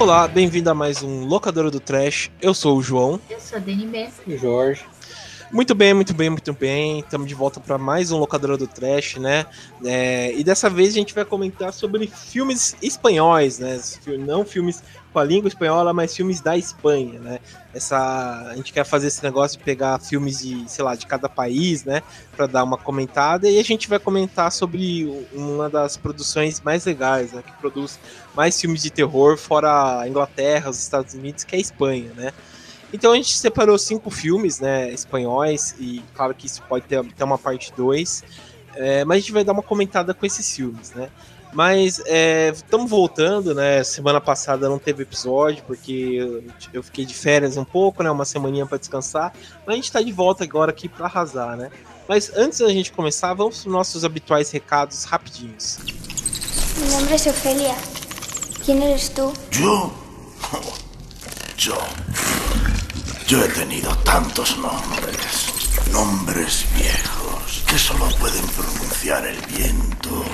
Olá, bem-vindo a mais um Locadora do Trash. Eu sou o João. Eu sou a DNB. O Jorge. Muito bem, muito bem, muito bem. Estamos de volta para mais um Locadora do Trash, né? É, e dessa vez a gente vai comentar sobre filmes espanhóis, né? Não filmes com a língua espanhola, mas filmes da Espanha, né? Essa, a gente quer fazer esse negócio de pegar filmes de, sei lá, de cada país, né? Para dar uma comentada e a gente vai comentar sobre uma das produções mais legais, né? Que produz mais filmes de terror fora a Inglaterra, os Estados Unidos, que é a Espanha, né? Então a gente separou cinco filmes, né, espanhóis, e claro que isso pode ter até uma parte 2, é, mas a gente vai dar uma comentada com esses filmes, né. Mas estamos é, voltando, né? Semana passada não teve episódio, porque eu, eu fiquei de férias um pouco, né? Uma semaninha para descansar. Mas a gente está de volta agora aqui para arrasar, né? Mas antes da gente começar, vamos para os nossos habituais recados rapidinhos. Meu nome é Ofelia. Quem eres tu? Eu? Eu. Yo he tenido tantos nombres, nombres viejos, que solo pueden pronunciar el viento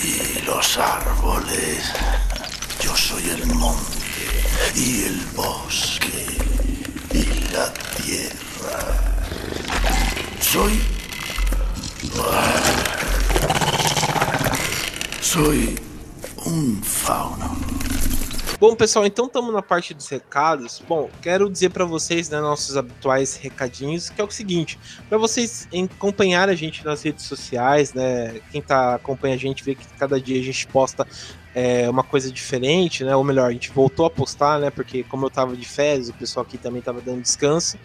y los árboles. Yo soy el monte y el bosque y la tierra. Soy... Soy un fauno. Bom, pessoal, então estamos na parte dos recados. Bom, quero dizer para vocês, né, nossos habituais recadinhos, que é o seguinte: para vocês acompanhar a gente nas redes sociais, né? Quem tá acompanha a gente vê que cada dia a gente posta é, uma coisa diferente, né? Ou melhor, a gente voltou a postar, né? Porque como eu tava de férias, o pessoal aqui também tava dando descanso.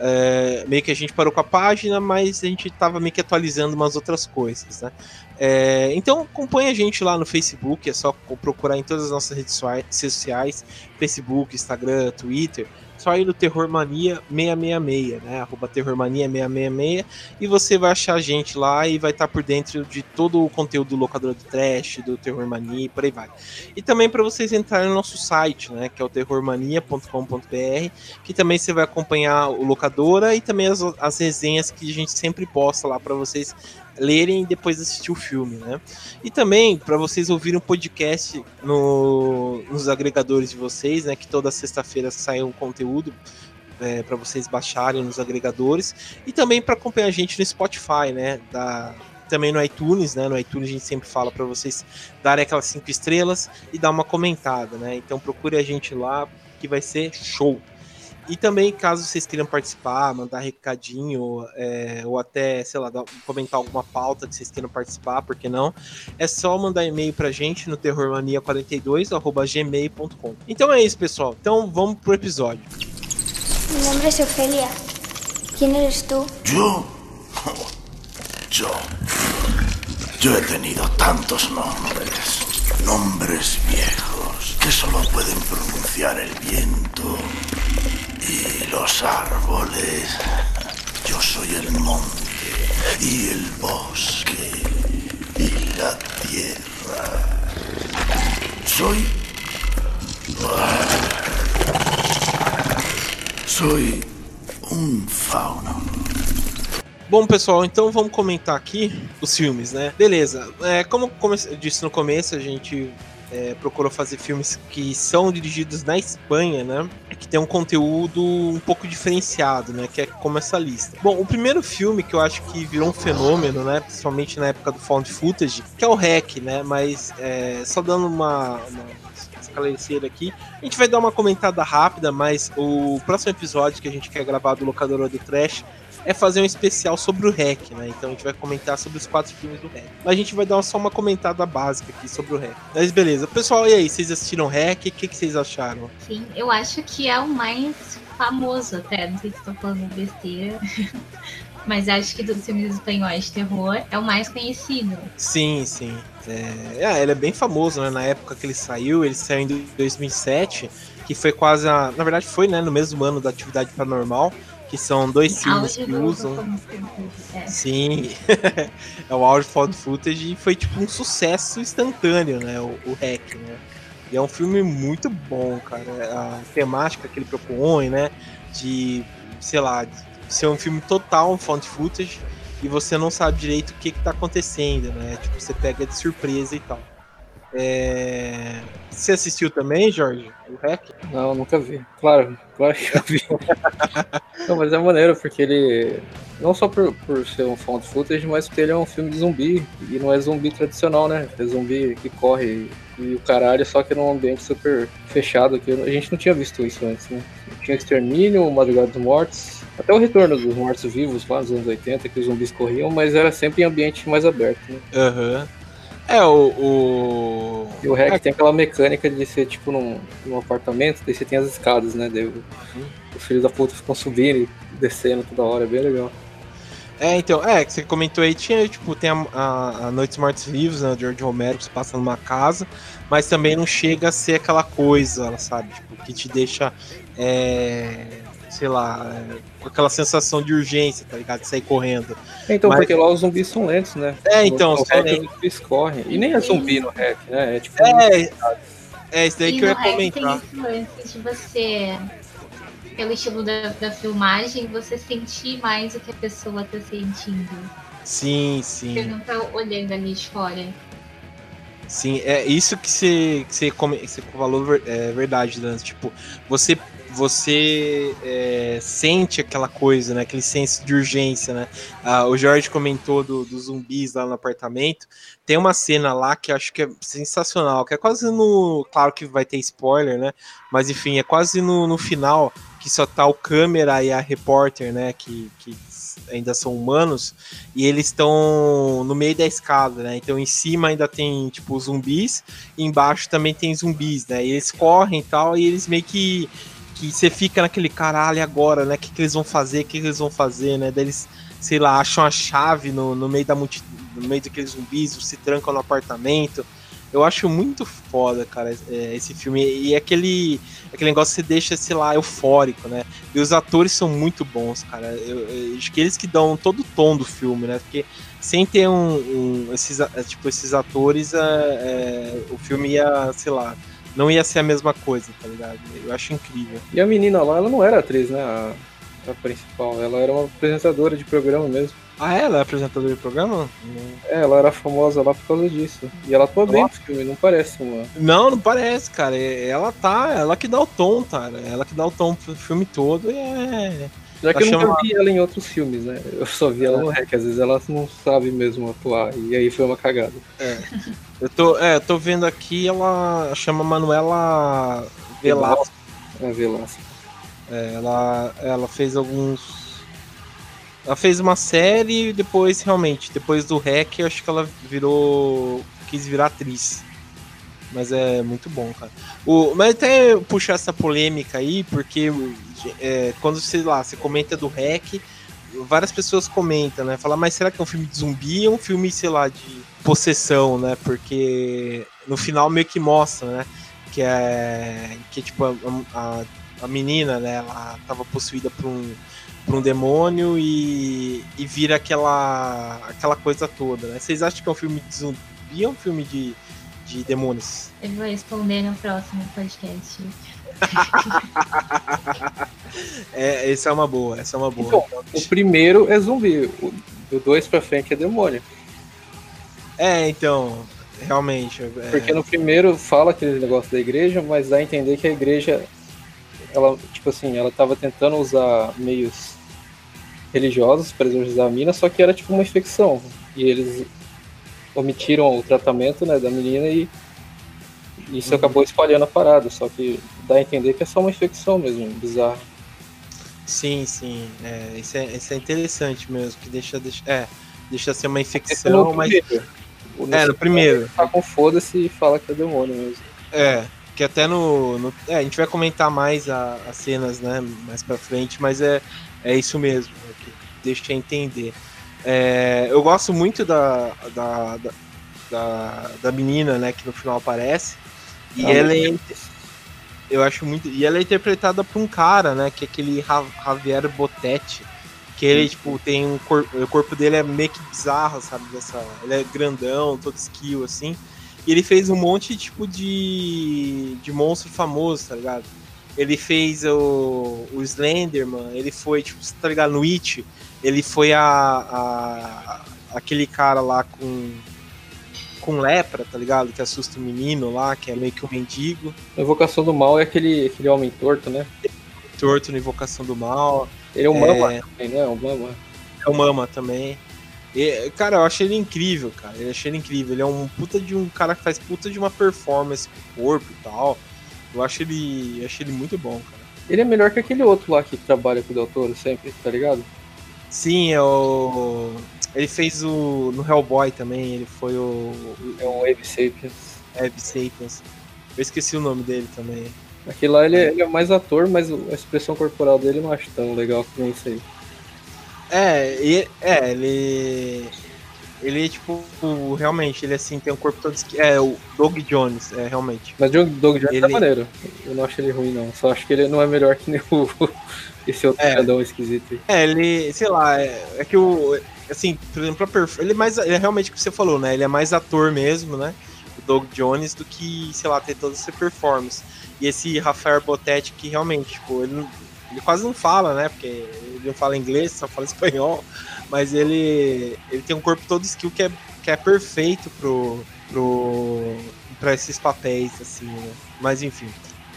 É, meio que a gente parou com a página, mas a gente tava meio que atualizando umas outras coisas, né? É, então acompanha a gente lá no Facebook, é só procurar em todas as nossas redes sociais, Facebook, Instagram, Twitter, só ir no Terror Mania 666, né? Arroba Terrormania 666 e você vai achar a gente lá e vai estar por dentro de todo o conteúdo do Locador do Trash, do Terror Mania e por aí vai. E também para vocês entrarem no nosso site, né? Que é o terrormania.com.br, que também você vai acompanhar o Locadora e também as, as resenhas que a gente sempre posta lá para vocês lerem e depois assistir o filme, né? E também para vocês ouvirem um podcast no, nos agregadores de vocês, né? Que toda sexta-feira sai um conteúdo é, para vocês baixarem nos agregadores e também para acompanhar a gente no Spotify, né? Da, também no iTunes, né? No iTunes a gente sempre fala para vocês darem aquelas cinco estrelas e dar uma comentada, né? Então procure a gente lá que vai ser show. E também, caso vocês queiram participar, mandar recadinho, é, ou até, sei lá, comentar alguma pauta que vocês queiram participar, por que não? É só mandar e-mail pra gente no terrormania42.gmail.com. Então é isso, pessoal. Então vamos pro episódio. Meu nome é Ofelia. Quem eres tu? Eu? Eu. Eu he tenido tantos nombres, nombres viejos, que solo pueden pronunciar el viento y los árboles. Yo soy el monte y el bosque y la tierra. Soy... Soy um fauno. Bom, pessoal, então vamos comentar aqui os filmes, né? Beleza. É, como eu disse no começo, a gente é, procurou fazer filmes que são dirigidos na Espanha, né? Que tem um conteúdo um pouco diferenciado, né? Que é como essa lista. Bom, o primeiro filme que eu acho que virou um fenômeno, né? Principalmente na época do Found Footage, que é o REC, né? Mas é, só dando uma, uma esclarecer aqui. A gente vai dar uma comentada rápida, mas o próximo episódio que a gente quer gravar do Locadora do Trash é fazer um especial sobre o REC, né? Então a gente vai comentar sobre os quatro filmes do REC. Mas a gente vai dar só uma comentada básica aqui sobre o REC. Mas beleza. Pessoal, e aí? Vocês assistiram o REC? O que, que vocês acharam? Sim, eu acho que é o mais famoso até. Não sei se estou falando besteira. Mas acho que dos filmes espanhóis de terror é o mais conhecido. Sim, sim. É, é, ele é bem famoso, né? Na época que ele saiu, ele saiu em 2007, que foi quase a. Na verdade, foi né, no mesmo ano da Atividade Paranormal que são dois filmes que usam. É. Sim, é o Audio Found Footage e foi tipo um sucesso instantâneo, né? O, o Hack, né? E é um filme muito bom, cara. A temática que ele propõe, né? De, sei lá, ser um filme total um found footage e você não sabe direito o que, que tá acontecendo, né? Tipo, você pega de surpresa e tal. É... Você assistiu também, Jorge? O REC? Não, nunca vi. Claro, claro que eu vi. não, mas é maneiro, porque ele. Não só por, por ser um found footage, mas porque ele é um filme de zumbi. E não é zumbi tradicional, né? É zumbi que corre e o caralho, só que num ambiente super fechado. Que a gente não tinha visto isso antes, né? Tinha Extermínio, Madrugada dos Mortos, até o retorno dos mortos-vivos lá nos anos 80, que os zumbis corriam, mas era sempre em ambiente mais aberto, né? Aham. Uhum. É, o. o... E o Hack é. tem aquela mecânica de ser tipo num, num apartamento, daí você tem as escadas, né? Daí, uhum. Os filhos da puta ficam subindo e descendo toda hora, é bem legal. É, então, é, que você comentou aí, tinha, tipo, tem a, a, a Noites Mortos Vivos, né, George Romero, que você passa numa casa, mas também não chega a ser aquela coisa, sabe, tipo, que te deixa, é, sei lá, é, com aquela sensação de urgência, tá ligado? De sair correndo. Então, Mas... porque lá os zumbis são lentos, né? É, então, os zumbis correm. E nem é zumbi no hack, né? É tipo. É, é isso daí e que eu ia comentar. Tem esse lance de você, pelo estilo da, da filmagem, você sentir mais o que a pessoa tá sentindo. Sim, sim. Você não tá olhando ali de fora. Sim, é isso que você, que você, come, você falou é verdade, Lance. Tipo, você você é, sente aquela coisa, né? Aquele senso de urgência, né? Ah, o Jorge comentou dos do zumbis lá no apartamento. Tem uma cena lá que acho que é sensacional, que é quase no. Claro que vai ter spoiler, né? Mas enfim, é quase no, no final que só tá o câmera e a repórter, né? Que, que ainda são humanos, e eles estão no meio da escada, né? Então em cima ainda tem, tipo, zumbis, embaixo também tem zumbis, né? E eles correm e tal, e eles meio que que você fica naquele caralho agora, né? O que, que eles vão fazer? O que, que eles vão fazer, né? Daí eles, sei lá, acham a chave no, no meio da multidão, no meio daqueles zumbis, se trancam no apartamento. Eu acho muito foda, cara, é, esse filme. E aquele, aquele negócio que você deixa, sei lá, eufórico, né? E os atores são muito bons, cara. Eu, eu, acho que eles que dão todo o tom do filme, né? Porque sem ter um, um esses, tipo, esses atores, é, é, o filme ia, sei lá, não ia ser a mesma coisa, tá ligado? Eu acho incrível. E a menina lá, ela não era atriz, né? A, a principal, ela era uma apresentadora de programa mesmo. Ah, ela é apresentadora de programa? É, ela era famosa lá por causa disso. E ela atua bem no filme, não parece uma. Não, não parece, cara. Ela tá, ela que dá o tom, cara. Ela que dá o tom pro filme todo e é. Já que eu nunca vi ela em outros filmes, né? Eu só vi ela no REC, às vezes ela não sabe mesmo atuar, e aí foi uma cagada. É. Eu tô, é, eu tô vendo aqui, ela chama Manuela Velasco. É, Velasco. É, ela, ela fez alguns. Ela fez uma série e depois, realmente, depois do REC, acho que ela virou. quis virar atriz. Mas é muito bom, cara. O, mas até puxar essa polêmica aí, porque é, quando sei lá, você comenta do REC, várias pessoas comentam, né? Falar, mas será que é um filme de zumbi ou um filme, sei lá, de possessão, né? Porque no final meio que mostra, né? Que é. Que tipo, a, a, a menina, né? Ela tava possuída por um, por um demônio e, e vira aquela, aquela coisa toda, né? Vocês acham que é um filme de zumbi ou é um filme de de demônios? Eu vou responder no próximo podcast. é, essa é uma boa, essa é uma boa. Então, o primeiro é zumbi, o do dois pra frente é demônio. É, então, realmente. É... Porque no primeiro fala aquele negócio da igreja, mas dá a entender que a igreja, ela, tipo assim, ela tava tentando usar meios religiosos para exorcizar a mina, só que era tipo uma infecção. E eles omitiram o tratamento né, da menina e isso uhum. acabou espalhando a parada, só que dá a entender que é só uma infecção mesmo, bizarro. Sim, sim, é, isso, é, isso é interessante mesmo, que deixa, deixa, é, deixa ser uma infecção, mas... É, no primeiro. Tá com foda-se e fala que é demônio mesmo. É, que até no... no é, a gente vai comentar mais a, as cenas, né, mais pra frente, mas é, é isso mesmo, é que deixa entender. É, eu gosto muito da, da, da, da, da menina, né, que no final aparece. E ah, ela é. Eu acho muito. E ela é interpretada por um cara, né? Que é aquele Javier Botetti. Que ele, tipo, tem um corpo. O corpo dele é meio que bizarro, sabe? Dessa, ele é grandão, todo skill, assim. E ele fez um monte, tipo, de. de monstro famoso, tá ligado? Ele fez o, o Slenderman, ele foi, tipo, tá ligado? No It, ele foi a, a aquele cara lá com com lepra, tá ligado? Que assusta o menino lá, que é meio que um mendigo. A Invocação do Mal é aquele, aquele homem torto, né? Torto na Invocação do Mal. Ele é um É. mama também, né? Um mama. É o Mama também. E, cara, eu achei ele incrível, cara. Eu achei ele incrível. Ele é um puta de um cara que faz puta de uma performance com o corpo e tal. Eu acho ele. Eu achei ele muito bom, cara. Ele é melhor que aquele outro lá que trabalha com o Del Toro sempre, tá ligado? Sim, é o. Ele fez o. No Hellboy também, ele foi o. É um Wave Sapiens. Sapiens. Eu esqueci o nome dele também. Aquele lá ele é, ele é mais ator, mas a expressão corporal dele eu não acho tão legal que nem isso aí. É, e- é, ele. Ele, tipo, o- realmente, ele assim, tem um corpo todo. esqui- É, o Doug Jones, é, realmente. Mas o Doug Jones tá Ele- maneiro. Eu não acho ele ruim, não. Só acho que ele não é melhor que nem o, esse outro É. grandão esquisito aí. É, ele, sei lá, é, é que o. Assim, por exemplo, perf- ele é mais. Ele é realmente o que você falou, né? Ele é mais ator mesmo, né? O Doug Jones, do que, sei lá, ter toda essa performance. E esse Rafael Botetti, que realmente, tipo, ele, ele quase não fala, né? Porque ele não fala inglês, só fala espanhol. Mas ele, ele tem um corpo todo skill que é, que é perfeito pro, pro, pra esses papéis, assim, né? Mas enfim.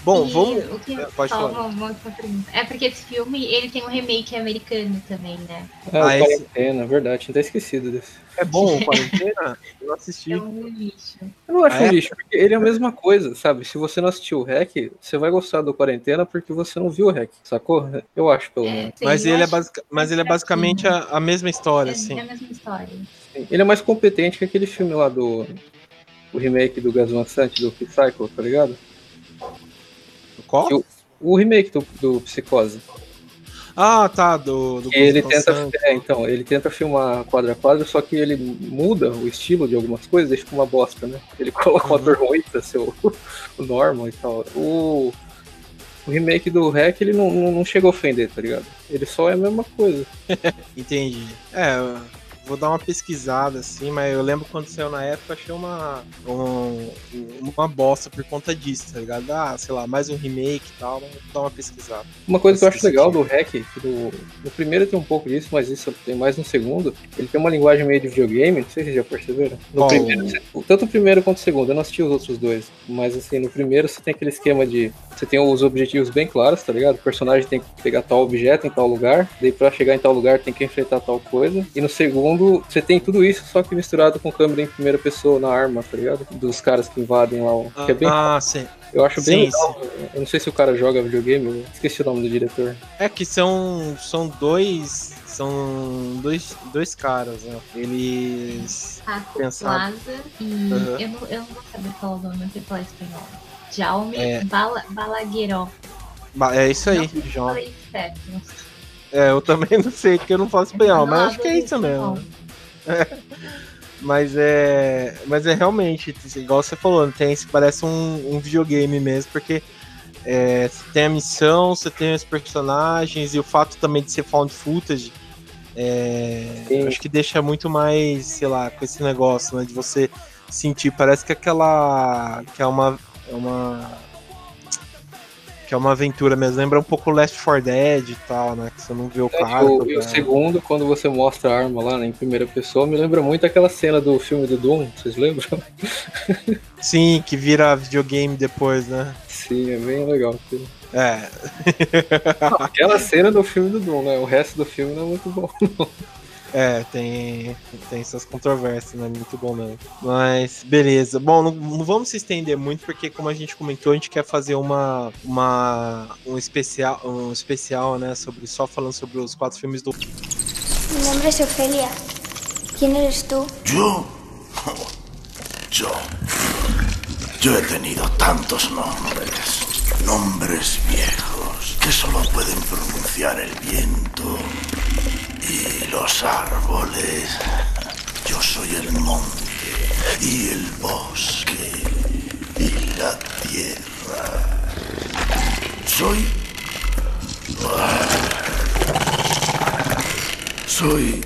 Bom, E vamos. o que- Pode só falar. outra pergunta. É porque esse filme ele tem um remake americano também, né? Ah, Ah, o esse- Quarentena, verdade. Tinha até esquecido desse. É bom, o quarentena? Eu não assisti. É um lixo. Eu não acho Ah, um é? lixo, porque ele é a mesma coisa, sabe? Se você não assistiu o REC, você vai gostar do Quarentena porque você não viu o REC, sacou? Eu acho, pelo menos. Sim, Mas ele, é basic... mas ele é basicamente a, a mesma história, É, assim. é a mesma história. Ele é mais competente que aquele filme lá do. O remake do Gas Van Sant, do Psycho, tá ligado? Qual? Eu- O remake do, do Psicose. Ah, tá, do, do E ele tenta, é, então, ele tenta filmar quadro a quadro, só que ele muda o estilo de algumas coisas, deixa com uma bosta, né? Ele coloca um Uhum. ator ruim ser o, o normal e tal. O, o remake do Hack, ele não, não, não chega a ofender, tá ligado? Ele só é a mesma coisa. Entendi. É, vou dar uma pesquisada, assim, mas eu lembro quando saiu na época, achei uma, um- uma bosta por conta disso, tá ligado? Ah, sei lá, mais um remake e tal, mas vou dar uma pesquisada. Uma coisa que eu acho legal do. Hack, que no, primeiro tem um pouco disso, mas isso tem mais no segundo, ele tem uma linguagem meio de videogame, não sei se vocês já perceberam. No primeiro, tanto o primeiro quanto o segundo, eu não assisti os outros dois, mas assim, no primeiro você tem aquele esquema de, você tem os objetivos bem claros, tá ligado? O personagem tem que pegar tal objeto em tal lugar, daí pra chegar em tal lugar tem que enfrentar tal coisa, e no segundo você tem tudo isso, só que misturado com câmera em primeira pessoa na arma, tá ligado? Dos caras que invadem lá, o- que é bem, Ah, sim. eu acho bem sim, legal. Eu não sei se o cara joga videogame, eu esqueci o nome do diretor. É que são, são dois. São dois, dois caras, né? Eles. Pensado. Plaza e Uhum. eu, não, eu não vou saber falar o nome, não sei falar espanhol. Jaume É. Bala, Balagueró. Ba- É isso aí, João. É, eu também não sei, porque eu não falo espanhol, mas acho que é isso mesmo. Mas é. Mas é realmente, igual você falou, tem, parece um, um videogame mesmo, porque é, você tem a missão, você tem os personagens, e o fato também de ser found footage. é, acho que deixa muito mais, sei lá, com esse negócio, né? De você sentir, parece que aquela. que é uma. É uma que é uma aventura mesmo. Lembra um pouco Last 4 Dead e tal, né? Que você não vê o É, cara. e o, e o jogando. segundo, quando você mostra a arma lá né, em primeira pessoa, me lembra muito aquela cena do filme do Doom, vocês lembram? Sim, que vira videogame depois, né? Sim, é bem legal. aquilo. É. Aquela cena do filme do Doom, né? O resto do filme não é muito bom. É, tem, tem essas controvérsias, né? Muito bom mesmo. Mas, beleza. Bom, não, não vamos se estender muito, porque como a gente comentou, a gente quer fazer uma, uma um especial, um especial, né? Sobre, só falando sobre os quatro filmes do. Mi nombre es Ofelia. ¿Quién eres tú? ¿Yo? Yo. Yo he tenido tantos nombres. Nombres viejos que solo pueden pronunciar el viento y los árboles. Yo soy el monte y el bosque y la tierra. Soy... Soy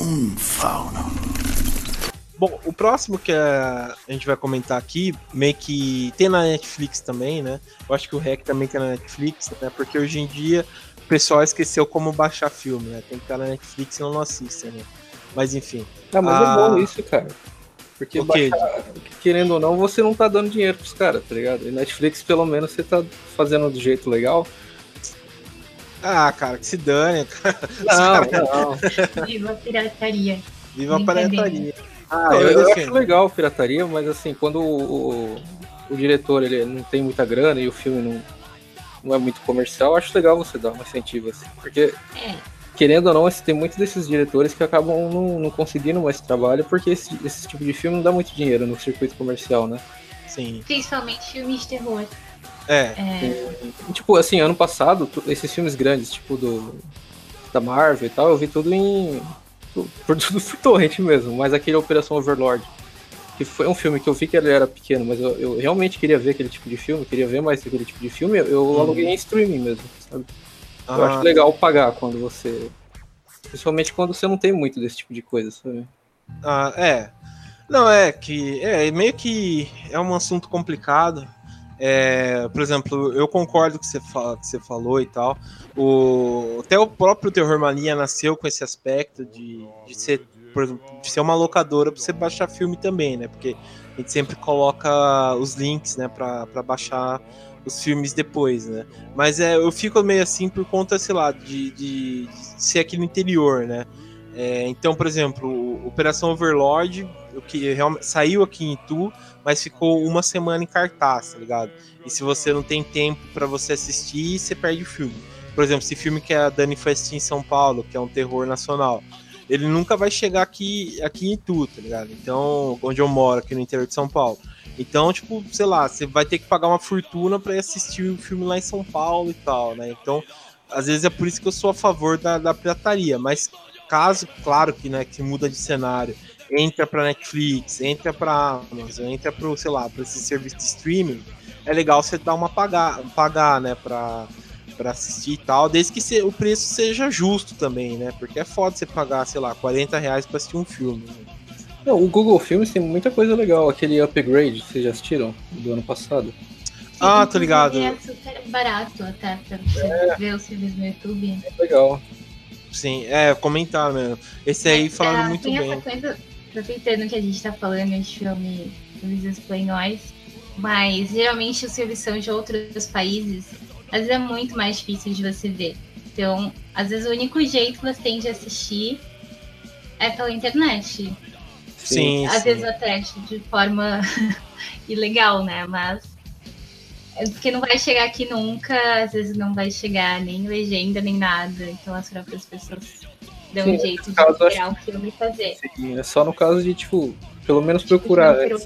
un fauno. Bom, o próximo que a gente vai comentar aqui, meio que tem na Netflix também, né? Eu acho que o REC também tem na Netflix, né? Porque hoje em dia pessoal esqueceu como baixar filme, né? Tem que estar na Netflix e não assistem, né? Mas enfim. Ah, mas Ah. é bom isso, cara. Porque O quê? baixar- querendo ou não, você não tá dando dinheiro pros caras, tá ligado? E Netflix, pelo menos, você tá fazendo do jeito legal. Ah, cara, que se dane, cara. Não, não. Viva a pirataria. Viva a pirataria. Ah, eu, eu eu defendo. acho legal a pirataria, mas assim, quando o, o, o diretor ele não tem muita grana e o filme não, não é muito comercial, eu acho legal você dar um incentivo, assim. Porque, É, querendo ou não, assim, tem muitos desses diretores que acabam não, não conseguindo mais trabalho porque esse, esse tipo de filme não dá muito dinheiro no circuito comercial, né? Sim. principalmente filmes de terror. É. É, E, tipo, assim, ano passado, esses filmes grandes, tipo do da Marvel e tal, eu vi tudo em. Por tudo por torrent mesmo, mas aquele Operação Overlord. Que foi um filme que eu vi que ele era pequeno, mas eu, eu realmente queria ver aquele tipo de filme, queria ver mais aquele tipo de filme, eu, eu Uhum. aluguei em streaming mesmo, sabe? Eu Ah, acho legal pagar quando você. Principalmente quando você não tem muito desse tipo de coisa, sabe? Ah, é. Não, é que é meio que é um assunto complicado. É, por exemplo, eu concordo com o que você, que você falou e tal. O, até o próprio Terror Mania nasceu com esse aspecto de, de ser, por exemplo, ser uma locadora para você baixar filme também, né? Porque a gente sempre coloca os links, né, para baixar os filmes depois, né? Mas é, eu fico meio assim por conta, sei lá, de, de, de ser aqui no interior, né? É, então, por exemplo, Operação Overlord, o que saiu aqui em Itu, mas ficou uma semana em cartaz, tá ligado? E se você não tem tempo pra você assistir, você perde o filme. Por exemplo, esse filme que a Dani foi assistir em São Paulo, que é um terror nacional, ele nunca vai chegar aqui, aqui em Itu, tá ligado? Então, onde eu moro, aqui no interior de São Paulo. Então, tipo, sei lá, você vai ter que pagar uma fortuna ir assistir o filme lá em São Paulo e tal, né? Então, às vezes é por isso que eu sou a favor da, da pirataria, mas caso, claro que, né, que muda de cenário, entra pra Netflix, entra pra Amazon, entra pro, sei lá, pra esse serviço de streaming, é legal você dar uma pagar, pagar, né, pra, pra assistir e tal, desde que se- o preço seja justo também, né, porque é foda você pagar, sei lá, 40 reais pra assistir um filme. né? Não, o Google Filmes tem muita coisa legal, aquele Upgrade, vocês já assistiram? Do ano passado. Ah, tô ligado. É super barato até pra você ver os filmes no YouTube. É legal. Sim, é, comentaram mesmo. Esse aí Mas, falaram ah, muito tem bem. essa coisa, aproveitando que a gente tá falando de filme, filmes espanhóis, mas geralmente os filmes são de outros países, às vezes é muito mais difícil de você ver. Então, às vezes o único jeito que você tem de assistir é pela internet. Sim, Às sim. vezes até de forma ilegal, né? Mas. É porque não vai chegar aqui nunca, às vezes não vai chegar nem legenda, nem nada. Então as próprias pessoas dão Sim, um jeito de eu acho o filme e fazer. Sim, é só no caso de, tipo, pelo menos procurar. Não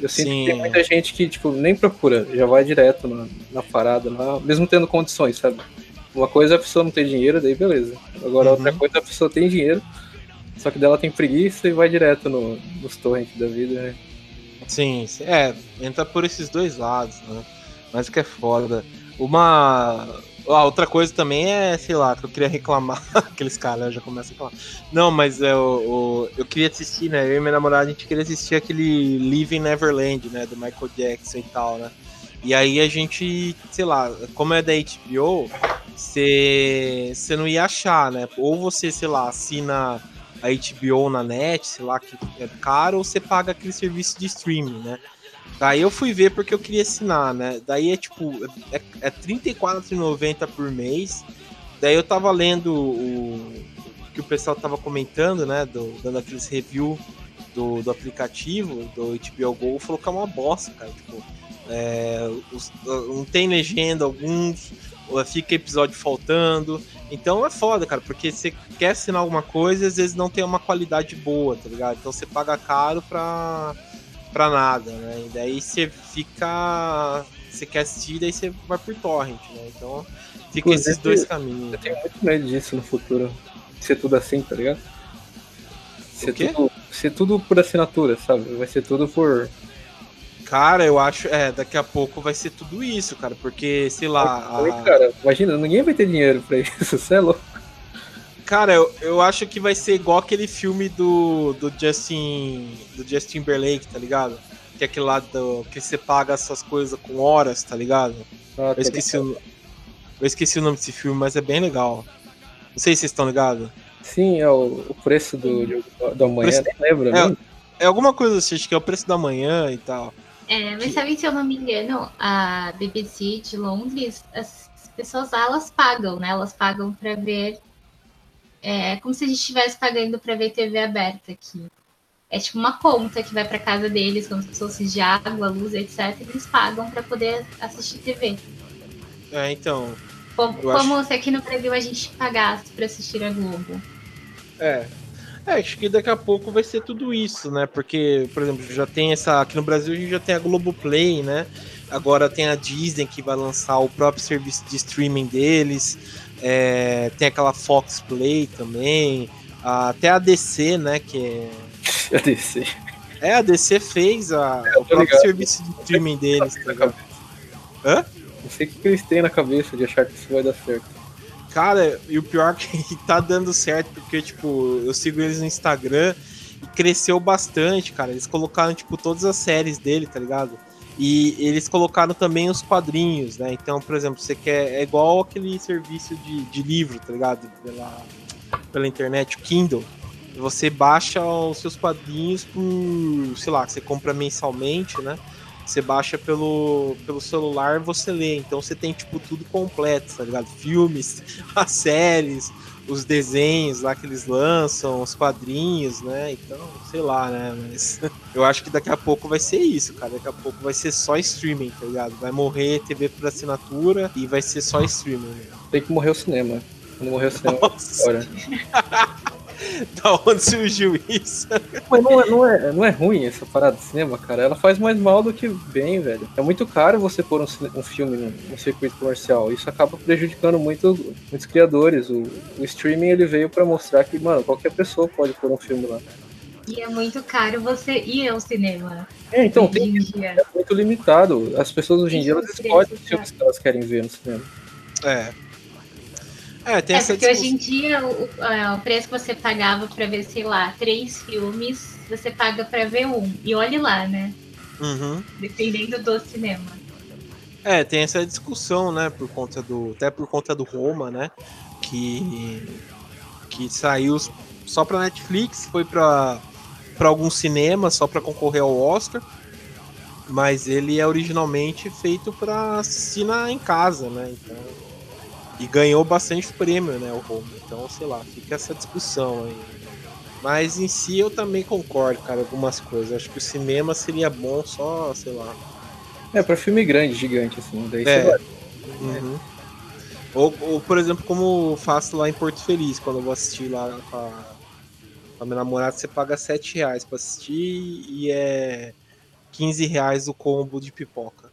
Eu sinto Sim. que tem muita gente que, tipo, nem procura, já vai direto na, na parada, lá, mesmo tendo condições, sabe? Uma coisa é a pessoa não ter dinheiro, daí beleza. Agora Uhum. outra coisa é a pessoa tem dinheiro, só que dela tem preguiça e vai direto no, nos torrents da vida, né? Sim, sim, é, entra por esses dois lados, né? Mas que é foda. Uma. Ah, outra coisa também é, sei lá, que eu queria reclamar. Aqueles caras já começam a reclamar. Não, mas é, o, o- eu queria assistir, né? Eu e minha namorada, a gente queria assistir aquele Living Neverland, né? Do Michael Jackson e tal, né? E aí a gente, sei lá, como é da HBO, você não ia achar, né? Ou você, sei lá, assina a HBO na net, sei lá, que é caro, ou você paga aquele serviço de streaming, né? Daí eu fui ver porque eu queria assinar, né? Daí é tipo, é, é R$34,90 por mês. Daí eu tava lendo o, o que o pessoal tava comentando, né? Do, dando aqueles review do, do aplicativo, do HBO Go, falou que é uma bosta, cara. Tipo, é, os- não tem legenda alguns, fica episódio faltando. Então é foda, cara, porque você quer assinar alguma coisa e às vezes não tem uma qualidade boa, tá ligado? Então você paga caro pra, pra nada, né? E daí você fica. Você quer assistir, daí você vai por torrent, né? Então fica Inclusive, esses dois caminhos. Eu tenho muito medo disso no futuro. Ser tudo assim, tá ligado? Ser, tudo, ser tudo por assinatura, sabe? Vai ser tudo por. Cara, eu acho, é, daqui a pouco vai ser tudo isso, cara, porque, sei lá. A- cara, imagina, ninguém vai ter dinheiro pra isso, você é louco. Cara, eu, eu acho que vai ser igual aquele filme do, do Justin. Do Justin Timberlake, tá ligado? Que é aquele lá do, que você paga essas coisas com horas, tá ligado? Ah, Eu esqueci, o, eu esqueci o nome desse filme, mas é bem legal. Não sei se vocês estão ligados. Sim, é o, o preço do, de- da manhã, Preço- lembro, É, né? É alguma coisa assim, acho que é o preço da manhã e tal. É, mas sabe, se eu não me engano, a BBC de Londres, as pessoas lá, elas pagam, né? Elas pagam para ver. É como se a gente estivesse pagando para ver TV aberta aqui. É tipo uma conta que vai para casa deles, como se fosse de água, luz, etc. Eles pagam para poder assistir TV. É, então. Como, Eu acho- como se aqui no Brasil a gente pagasse para assistir a Globo. É. É, acho que daqui a pouco vai ser tudo isso, né? Porque, por exemplo, já tem essa. Aqui no Brasil a gente já tem a Globoplay, né? Agora tem a Disney que vai lançar o próprio serviço de streaming deles. É, tem aquela Fox Play também. a- Até a DC, né? Que é. Já desci. É, a DC fez a, É, o próprio ligado. serviço de streaming deles, tá ligado? Hã? Não sei o que que eles têm na cabeça de achar que isso vai dar certo. Cara, e o pior é que tá dando certo, porque, tipo, eu sigo eles no Instagram e cresceu bastante, cara. Eles colocaram, tipo, todas as séries dele, tá ligado? E eles colocaram também os quadrinhos, né? Então, por exemplo, você quer. É igual aquele serviço de, de livro, tá ligado? Pela, pela internet, o Kindle. Você baixa os seus quadrinhos por. sei lá, você compra mensalmente, né? Você baixa pelo, pelo celular você lê. Então você tem, tipo, tudo completo, tá ligado? Filmes, as séries, os desenhos lá que eles lançam, os quadrinhos, né? Então, sei lá, né? Mas eu acho que daqui a pouco vai ser isso, cara. Daqui a pouco vai ser só streaming, tá ligado? Vai morrer TV por assinatura e vai ser só streaming. né? Tem que morrer o cinema. Quando morrer o cinema, Nossa. da onde surgiu isso? Mas não é, não, é, não é ruim essa parada de cinema, cara. Ela faz mais mal do que bem, velho. É muito caro você pôr um, um filme no, no circuito comercial. Isso acaba prejudicando muito, muitos criadores. O, o streaming ele veio pra mostrar que, mano, qualquer pessoa pode pôr um filme lá. E é muito caro você ir ao cinema. É, então, tem é muito limitado. As pessoas hoje em dia elas escolhem os filmes que elas querem ver no cinema. É. É, tem É essa porque hoje em dia o, o- é, o preço que você pagava pra ver, sei lá, três filmes, você paga pra ver um. E olhe lá, né? Uhum. Dependendo do cinema. É, tem essa discussão, né, por conta do, até por conta do Roma, né, que que saiu só pra Netflix, foi pra para alguns cinemas só pra concorrer ao Oscar, mas ele é originalmente feito pra assistir na, em casa, né, então e ganhou bastante prêmio, né, o Roma. Então, sei lá, fica essa discussão aí. Mas em si eu também concordo, cara, algumas coisas. Acho que o cinema seria bom só, sei lá, É, pra filme grande, gigante, assim. Daí É. você vai. Uhum. Ou, ou, por exemplo, como eu faço lá em Porto Feliz, quando eu vou assistir lá com a, com a minha namorada, você paga 7 reais pra assistir e é 15 reais o combo de pipoca.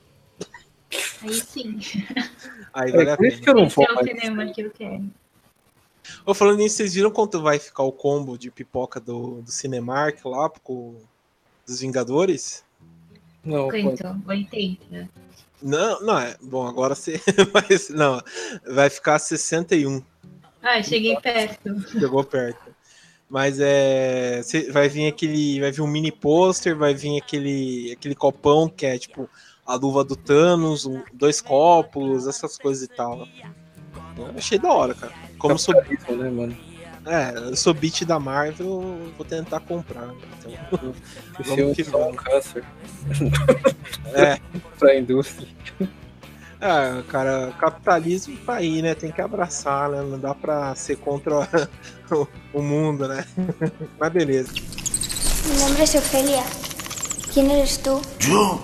Aí sim. Aí vale É a por isso pena. que eu não vou é que. Ô, falando nisso, vocês viram quanto vai ficar o combo de pipoca do, do Cinemark lá pro, dos Vingadores? Não, Quanto? 80. Não, não é. Bom, agora você. Mas, não, vai ficar 61. Ah, cheguei perto. Chegou perto. Mas é. vai vir aquele. Vai vir um mini pôster, vai vir aquele, aquele copão que é tipo a luva do Thanos, um- dois copos, essas coisas e tal. Eu achei da hora, cara. Como eu sou, Capitalismo, né, mano? é, eu sou beat da Marvel, eu vou tentar comprar. Então, Esse Vamos que é só um vamos. câncer é, pra indústria. é, cara, capitalismo tá aí, né? Tem que abraçar, né? Não dá pra ser contra o, o mundo, né? Mas beleza. Mi nombre es Ofelia. ¿Quién eres tú? ¿Yo?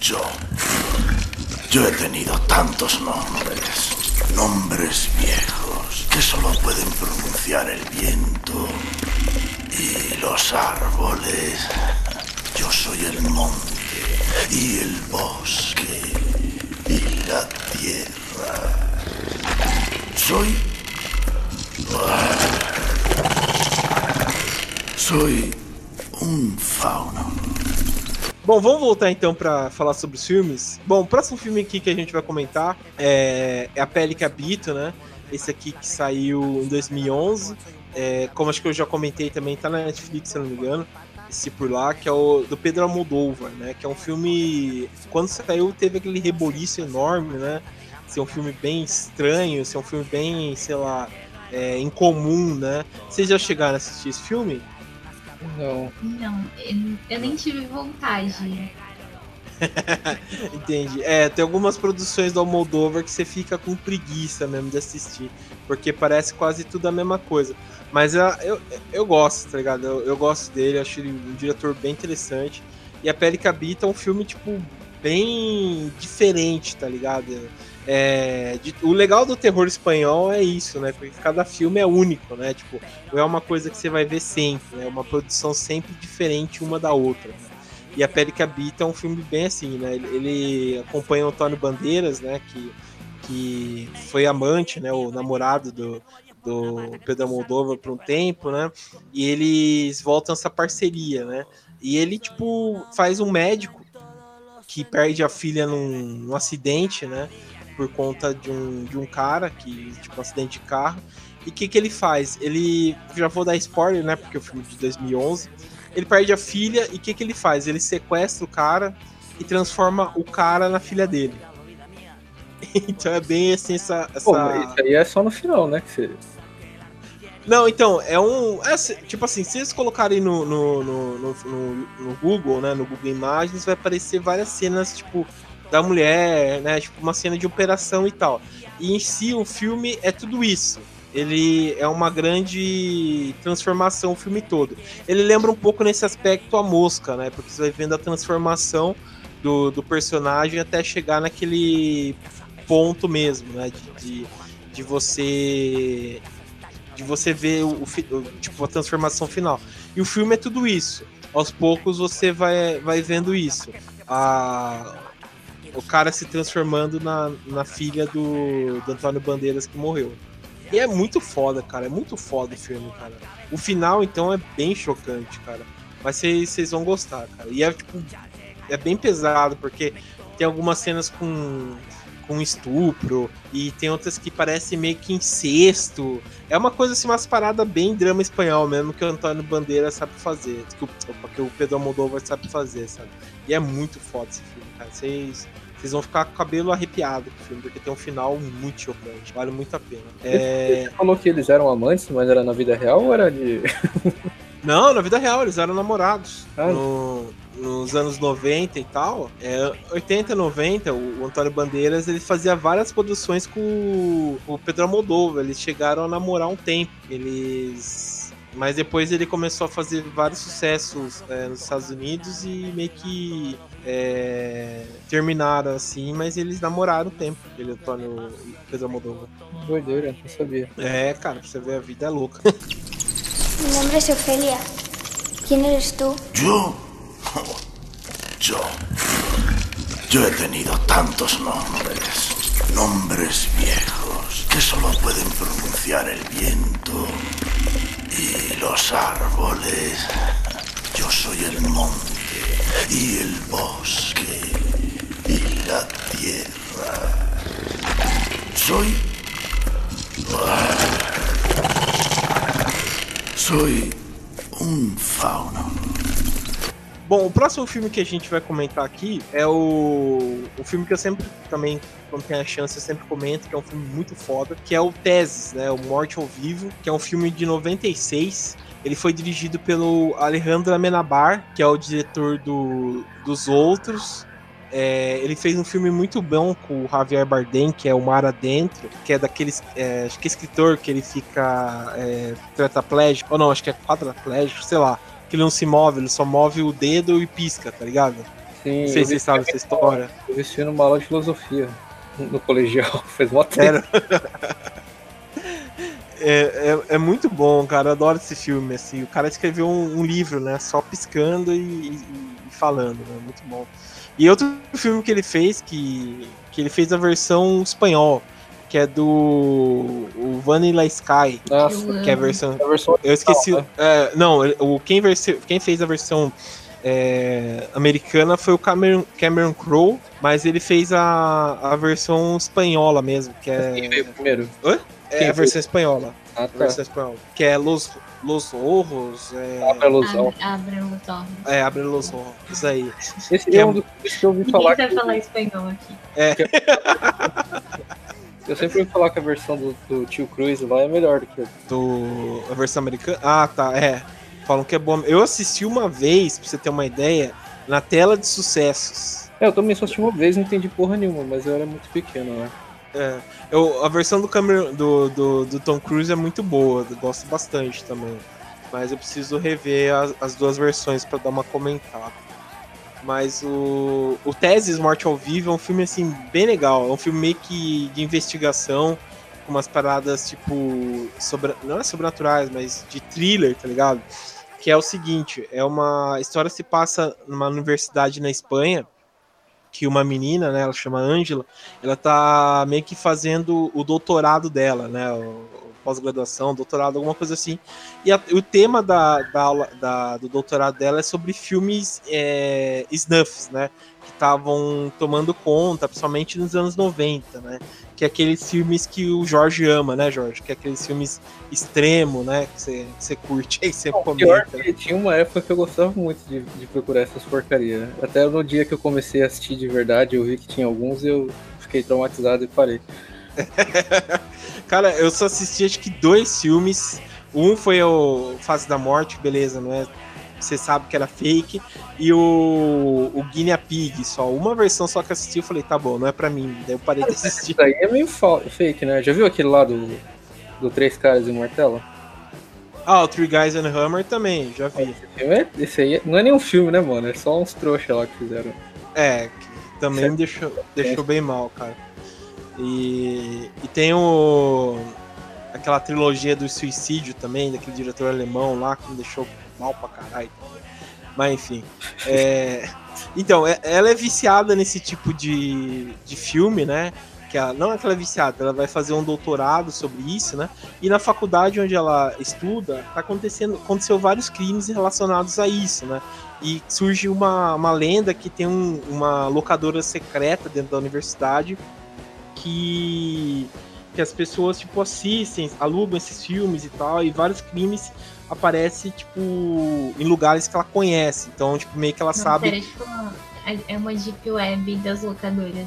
Yo. Yo he tenido tantos nombres. Nombres viejos que solo pueden pronunciar el viento y los árboles. Yo soy el monte y el bosque y la tierra. Soy... Soy un fauno. Bom, vamos voltar então pra falar sobre os filmes. Bom, o próximo filme aqui que a gente vai comentar é, é A Pele que Habito, né? Esse aqui que saiu em 2011. É, como acho que eu já comentei também, tá na Netflix, se não me engano. Esse por lá, que é o do Pedro Almodóvar, né? Que é um filme. Quando saiu, teve aquele reboliço enorme, né? Ser um filme bem estranho, ser um filme bem, sei lá, é, incomum, né? Vocês já chegaram a assistir esse filme? Não. Não, eu- eu nem tive vontade. Entendi. É, tem algumas produções do Almodóvar que você fica com preguiça mesmo de assistir, porque parece quase tudo a mesma coisa. Mas ah, eu, eu gosto, tá ligado? Eu, eu gosto dele, acho ele um diretor bem interessante. E A Pele que Habita é um filme, tipo, bem diferente, tá ligado? É, de- o legal do terror espanhol é isso, né? Porque cada filme é único, né? Tipo, é uma coisa que você vai ver sempre, é uma produção sempre diferente uma da outra. né? E A Pele que Habita é um filme bem assim, né? Ele, ele acompanha o Antônio Bandeiras, né? Que, que foi amante, né? O namorado do, do Pedro Moldova por um tempo, né? E eles voltam essa parceria, né? E ele, tipo, faz um médico que perde a filha num, num acidente, né? Por conta de um, de um cara que, tipo, um acidente de carro. E o que, que ele faz? Ele. Já vou dar spoiler, né? Porque é o filme de 2011. Ele perde a filha e o que, que ele faz? Ele sequestra o cara e transforma o cara na filha dele. Então é bem assim essa. essa... Pô, isso aí é só no final, né? Que você... Não, então, é um. é assim, tipo assim, se vocês colocarem no, no, no, no, no- no Google, né? No Google Imagens, vai aparecer várias cenas, tipo, da mulher, né? Tipo, uma cena de operação e tal. E em si, o filme é tudo isso. Ele é uma grande transformação, o filme todo. Ele lembra um pouco nesse aspecto a mosca, né? Porque você vai vendo a transformação do, do personagem até chegar naquele ponto mesmo, né? De, de, de você de você ver o, o tipo a transformação final. E o filme é tudo isso. Aos poucos você vai, vai vendo isso. A, o cara se transformando na, na filha do, do Antônio Bandeiras que morreu. E é muito foda, cara. É muito foda o filme, cara. O final, então, é bem chocante, cara. Mas vocês vão gostar, cara. E é tipo. É bem pesado, porque tem algumas cenas com, com estupro, e tem outras que parecem meio que incesto. É uma coisa assim, umas paradas bem drama espanhol mesmo, que o Antônio Bandeira sabe fazer. Que o, que o Pedro Almodóvar sabe fazer, sabe? E é muito foda esse filme, cara. Vocês. Vocês vão ficar com o cabelo arrepiado com o filme, porque tem um final muito chocante. Vale muito a pena. É... Você falou que eles eram amantes, mas era na vida real ou era de. Não, na vida real, eles eram namorados. Ah. No- nos anos 90 e tal, é, 80, 90, o, o Antônio Bandeiras ele fazia várias produções com o, o Pedro Almodóvar. Eles chegaram a namorar um tempo. Eles. Mas depois ele começou a fazer vários sucessos é, nos Estados Unidos e meio que é, terminaram assim, mas eles namoraram um tempo, ele Antônio e Pedro Almodóvar. Doideira, não sabia. É, cara, pra você ver a vida é louca. Mi nombre es Ofelia. ¿Quién eres tú? ¿Yo? Yo. Yo he tenido tantos nombres. Nombres viejos que solo pueden pronunciar el viento y los árboles. Yo soy el monte y el bosque y la tierra. Soy... Soy un fauno. Bom, o próximo filme que a gente vai comentar aqui é o, o filme que eu sempre também, quando tem a chance, eu sempre comento, que é um filme muito foda, que é o Teses, né? O Morte ao Vivo, que é um filme de 96. Ele foi dirigido pelo Alejandro Amenabar, que é o diretor do, dos outros. É, ele fez um filme muito bom com o Javier Bardem, que é O Mar Adentro, que é daqueles. é, acho que é escritor que ele fica é, tetraplégico, ou não, acho que é quadraplégico, sei lá. Que ele não se move, ele só move o dedo e pisca, tá ligado? Sim, Não sei se vocês sabem essa história. Eu vesti numa aula de filosofia no colegial, faz mó tempo. É, é, é muito bom, cara. Eu adoro esse filme. Assim. O cara escreveu um, um livro, né? Só piscando e, e- e falando, né? Muito bom. E outro filme que ele fez, que, que ele fez a versão espanhol, que é do o Vanilla Sky, Nossa, Eu que é a versão. a versão Eu esqueci. original, é, não, o, quem, verse- quem fez a versão é, americana foi o Cameron, Cameron Crowe, mas ele fez a, a versão espanhola mesmo, que né? Quem é, veio primeiro? É a versão espanhola. Ah, A tá. versão espanhola. Que é Los, Los Ojos. É, Abre a ilusão. Abre, abre é, Abre Los Ojos. Isso aí. Esse que é é- um dos que eu ouvi Ninguém falar. vai Que, falar espanhol aqui. eu sempre ouvi falar que a versão do, do tio Cruz lá é melhor do que a Do, a versão americana. Ah, tá. É. Falam que é boa. Eu assisti uma vez, pra você ter uma ideia, na tela de sucessos. É, eu também só assisti uma vez, não entendi porra nenhuma, mas eu era muito pequeno, né? É, eu, a versão do, Cameron, do, do, do Tom Cruise é muito boa, eu gosto bastante também. Mas eu preciso rever as, as duas versões para dar uma comentada. Mas o, o Teses Morte ao Vivo é um filme assim bem legal. É um filme meio que de investigação, com umas paradas tipo. Sobre, não é sobrenaturais, mas de thriller, tá ligado? Que é o seguinte: é uma história se passa numa universidade na Espanha que uma menina, né, ela chama Ângela, ela tá meio que fazendo o doutorado dela, né, pós-graduação, doutorado, alguma coisa assim. E a, o tema da, da aula da, do doutorado dela é sobre filmes é, snuffs, né? Que estavam tomando conta, principalmente nos anos 90, né? Que é aqueles filmes que o Jorge ama, né, Jorge? Que é aqueles filmes extremo, né? Que você, que você curte aí, você comenta. Pior tinha uma época que eu gostava muito de, de procurar essas porcarias. Até no dia que eu comecei a assistir de verdade, eu vi que tinha alguns e eu fiquei traumatizado e parei. Cara, eu só assisti acho que dois filmes. Um foi o Face da Morte, beleza, não é? Você sabe que era fake. E o, o Guinea Pig, só uma versão só que assisti. Eu falei, tá bom, não é pra mim. Daí eu parei de assistir. Isso aí é meio fake, né? Já viu aquele lá do, do Três Caras e Martelo? Ah, o Three Guys and Hammer também, já vi. Esse, é, esse aí é, não é nenhum filme, né, mano? É só uns trouxa lá que fizeram. É, que também me deixou, deixou bem mal, cara. E, e tem o aquela trilogia do suicídio também, daquele diretor alemão lá que me deixou mal pra caralho. Mas enfim. É... Então, é, ela é viciada nesse tipo de, de filme, né? Que ela, não é que ela é viciada, ela vai fazer um doutorado sobre isso, né? E na faculdade onde ela estuda, tá acontecendo, aconteceu vários crimes relacionados a isso, né? E surge uma, uma lenda que tem um, uma locadora secreta dentro da universidade que que as pessoas tipo assistem, alugam esses filmes e tal, e vários crimes aparecem tipo em lugares que ela conhece. Então, tipo, meio que ela Não, sabe. Tipo, é uma deep web das locadoras.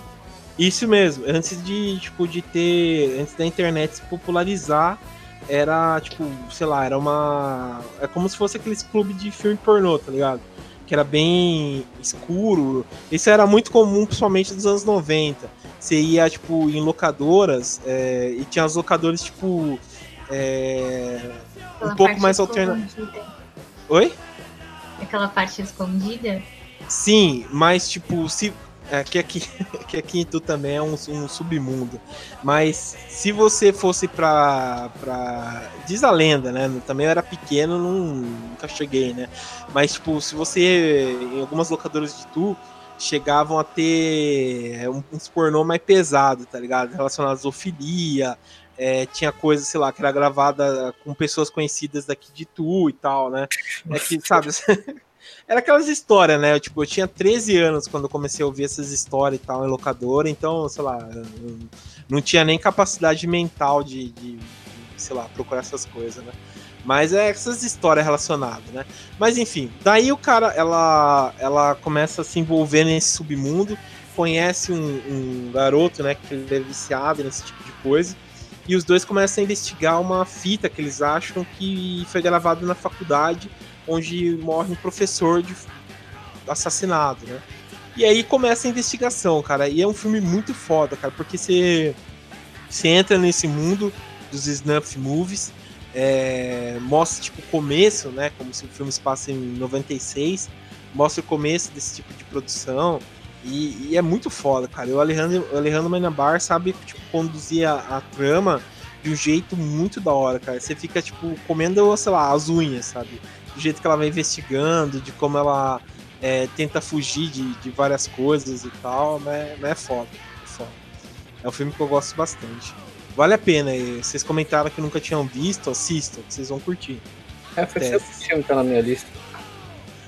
Isso mesmo. Antes de tipo de ter, antes da internet se popularizar, era tipo, sei lá, era uma é como se fosse aqueles clubes de filme pornô, tá ligado? Que era bem escuro. Isso era muito comum, principalmente nos anos 90 você ia, tipo, em locadoras é, e tinha as locadoras, tipo. É, um pouco mais alternativas. Oi? Aquela parte escondida? Sim, mas, tipo, se. É, que aqui, que aqui em Tu também é um, um, submundo. Mas se você fosse pra, pra. Diz a lenda, né? Também eu era pequeno, não, nunca cheguei, né? Mas, tipo, se você. Em algumas locadoras de Tu chegavam a ter é, uns pornô mais pesado, tá ligado? Relacionado à zoofilia, é, tinha coisa, sei lá, que era gravada com pessoas conhecidas daqui de Tu e tal, né? É que, sabe, era aquelas histórias, né? Eu, tipo, eu tinha 13 anos quando comecei a ouvir essas histórias e tal em locadora, então, sei lá, não tinha nem capacidade mental de, de sei lá, procurar essas coisas, né? Mas é essas histórias relacionadas, né? Mas enfim, daí o cara, ela, ela começa a se envolver nesse submundo, conhece um, um garoto, né, que ele é viciado nesse tipo de coisa, e os dois começam a investigar uma fita que eles acham que foi gravada na faculdade, onde morre um professor de assassinado, né? E aí começa a investigação, cara. E é um filme muito foda, cara, porque você, você entra nesse mundo dos snuff movies é, mostra tipo o começo, né? Como se o filme se passa em 96, mostra o começo desse tipo de produção. E, e é muito foda, cara. O Alejandro, Alejandro Menabar sabe tipo, conduzir a, a, trama de um jeito muito da hora, cara. Você fica, tipo, comendo, sei lá, as unhas, sabe? Do jeito que ela vai investigando, de como ela é, tenta fugir de, de várias coisas e tal, mas é foda, é foda. É um filme que eu gosto bastante. Vale a pena. E vocês comentaram que nunca tinham visto, assistam, que vocês vão curtir. É, foi sempre filme tá na minha lista.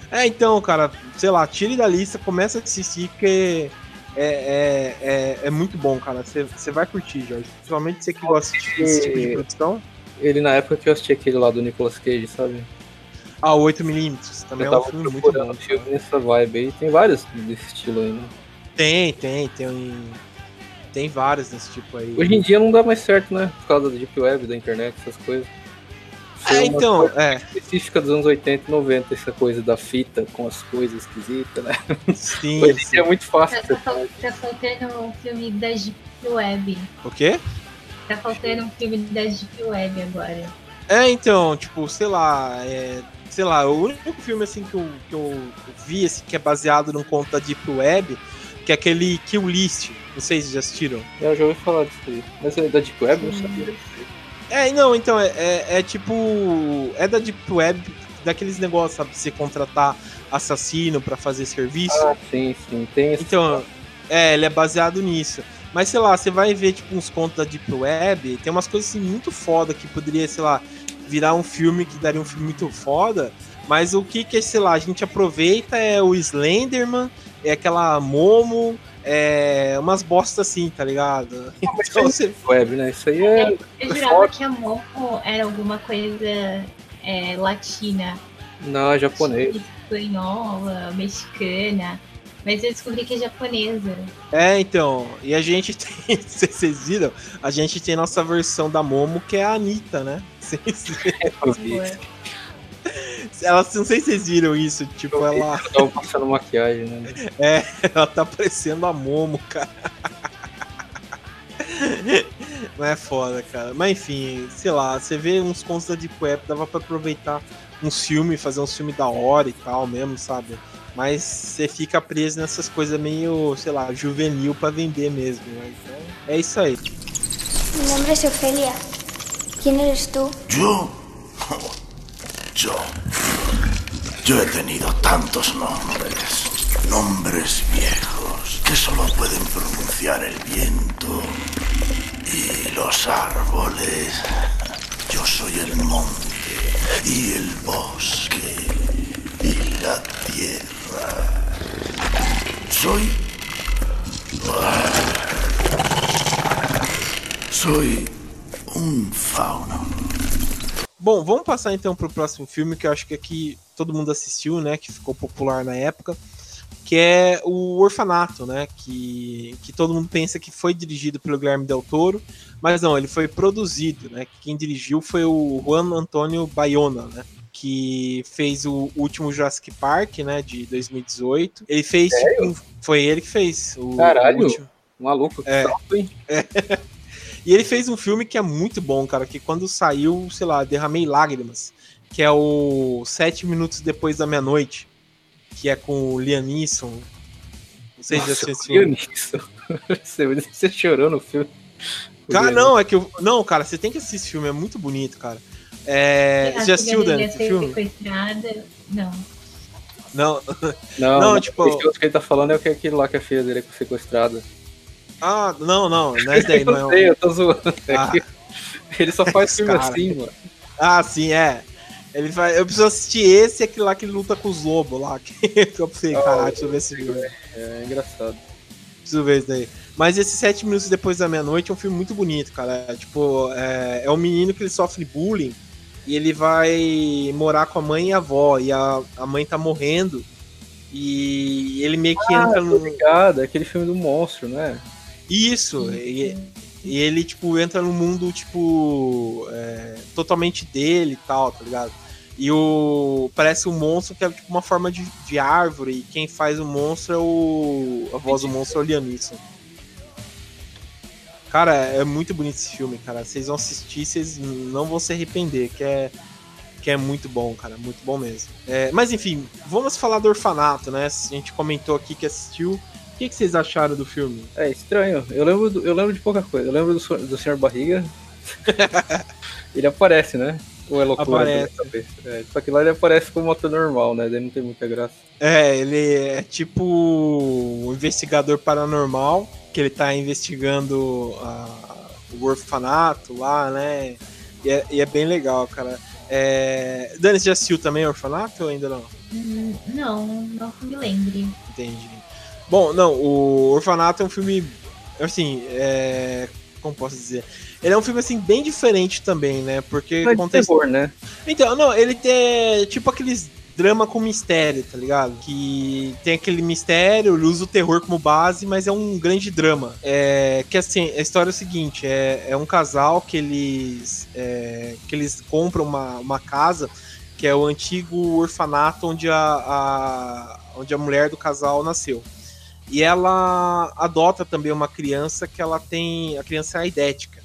É, então, cara, sei lá, tire da lista, começa a assistir, porque é, é, é, é muito bom, cara. Você vai curtir, Jorge. Principalmente você que gosta desse tipo de produção. Ele, na época que eu assisti aquele lá do Nicolas Cage, sabe? Ah, 8mm. Também eu é um filme muito bom. filme nessa vibe aí. Tem vários desse estilo aí, né? Tem, tem. Tem tem vários desse tipo aí. Hoje em dia não dá mais certo, né? Por causa da Deep Web, da internet, essas coisas. Foi É, então, coisa é. específica dos anos 80 e 90, essa coisa da fita com as coisas esquisitas, né? Sim, Hoje em sim. dia é muito fácil. Tá, fal- tá faltando um filme da Deep Web. O quê? Tá faltando um filme da Deep Web agora. É, então, tipo, sei lá, é, sei lá, o único filme assim que eu, que eu vi assim, que é baseado num conto da Deep Web, que é aquele Kill List. Não sei se já assistiram. Eu já ouvi falar disso aí. Mas é da Deep Web? Não sabia. É, não, então, é, é, é tipo. É da Deep Web, daqueles negócios, sabe? Você contratar assassino pra fazer serviço. Ah, sim, sim. Tem esse. Então, é, ele é baseado nisso. Mas sei lá, você vai ver tipo uns contos da Deep Web, tem umas coisas assim muito foda que poderia, sei lá, virar um filme que daria um filme muito foda. Mas o que que, sei lá, a gente aproveita é o Slenderman, é aquela Momo, é umas bostas assim, tá ligado? Então você. Web, né? Isso aí é. Eu jurava que a Momo era alguma coisa é, latina. Não, é japonês. Espanhola, mexicana. Mas eu descobri que é japonesa. É, então, e a gente tem, vocês viram, a gente tem nossa versão da Momo, que é a Anitta, né? Vocês- Eu vi. Ela, não sei se vocês viram isso, tipo, Eu ela. Tava passando maquiagem, né? Ela tá parecendo a Momo, cara. Não é foda, cara. Mas enfim, sei lá, você vê uns contos da Deep Web, dava pra aproveitar uns filmes, fazer um filme da hora e tal mesmo, sabe? Mas você fica preso nessas coisas meio, sei lá, juvenil pra vender mesmo. Né? Então, é isso aí. Mi nombre es Ofelia. ¿Quién eres tú? ¿Yo? Yo. Yo he tenido tantos nombres. Nombres viejos que solo pueden pronunciar el viento y los árboles. Yo soy el monte y el bosque y la tierra. Soy... Soy un fauno. Bom, vamos passar então pro próximo filme que eu acho que aqui todo mundo assistiu, né? Que ficou popular na época. Que é o Orfanato, né? Que, que todo mundo pensa que foi dirigido pelo Guilherme Del Toro, mas não, ele foi produzido, né? Quem dirigiu foi o Juan Antônio Bayona, né? Que fez o último Jurassic Park, né? De 2018. Ele fez. tipo, foi ele que fez. O, Caralho. último. Maluco, que É. salto, hein? E ele fez um filme que é muito bom, cara, que quando saiu, sei lá, derramei lágrimas, que é o Sete Minutos Depois da Meia-Noite, que é com o Liam Neeson. Não sei se já assistiu. nisso. Você, chorou no filme. Cara, não, é que eu... Não, cara, você tem que assistir esse filme, é muito bonito, cara. É... A Você já assistiu, Dani, esse filme? sequestrada. Não. Não. Não, Não, tipo-. O que ele tá falando é o que aquele lá que a filha dele é sequestrada. Ah, não, não, não é esse daí, não é eu sei, eu tô zoando. É Ah. Ele só faz filme cara. assim, mano. Ah, sim, é. Ele vai... Eu preciso assistir esse e aquele lá que ele luta com os lobos lá. Que eu pensei, caralho, deixa eu ver esse filme. É engraçado. Preciso ver isso daí. Mas esse Sete Minutos Depois da Meia-Noite é um filme muito bonito, cara. É, tipo, é, é um menino que ele sofre bullying e ele vai morar com a mãe e a avó. E a, a mãe tá morrendo. E ele meio que entra Tô no. ligado, é aquele filme do monstro, né? Isso! E, e ele, tipo, entra no mundo, tipo, é, totalmente dele e tal, tá ligado? E o. Parece um monstro que é tipo uma forma de, de árvore. E quem faz o monstro é o. A voz do monstro é o Liam Neeson. Cara, é muito bonito esse filme, cara. Vocês vão assistir, vocês não vão se arrepender, que é, que é muito bom, cara. Muito bom mesmo. É, mas enfim, vamos falar do orfanato, né? A gente comentou aqui que assistiu. O que, que vocês acharam do filme? É estranho. Eu lembro, do- eu lembro de pouca coisa. Eu lembro do, do Sr. Barriga. ele aparece, né? Ou é loucura? Aparece. É, só que lá ele aparece como ator normal, né? Daí não tem muita graça. É, ele é tipo um investigador paranormal, que ele tá investigando a- o orfanato lá, né? E é, e é bem legal, cara. É... Dani, você já assistiu também o orfanato ou ainda não? Hum, Não, não me lembre. Entendi. Bom, não, o Orfanato é um filme, assim, é... como posso dizer? Ele é um filme, assim, bem diferente também, né? Porque Não é acontece... terror, né? Então, não, ele tem tipo aqueles drama com mistério, tá ligado? Que tem aquele mistério, ele usa o terror como base, mas é um grande drama. É, que assim, a história é o seguinte: é, é um casal que eles, é, que eles compram uma, uma casa que é o antigo orfanato onde a, a, onde a mulher do casal nasceu. E ela adota também uma criança que ela tem. A criança é aidética.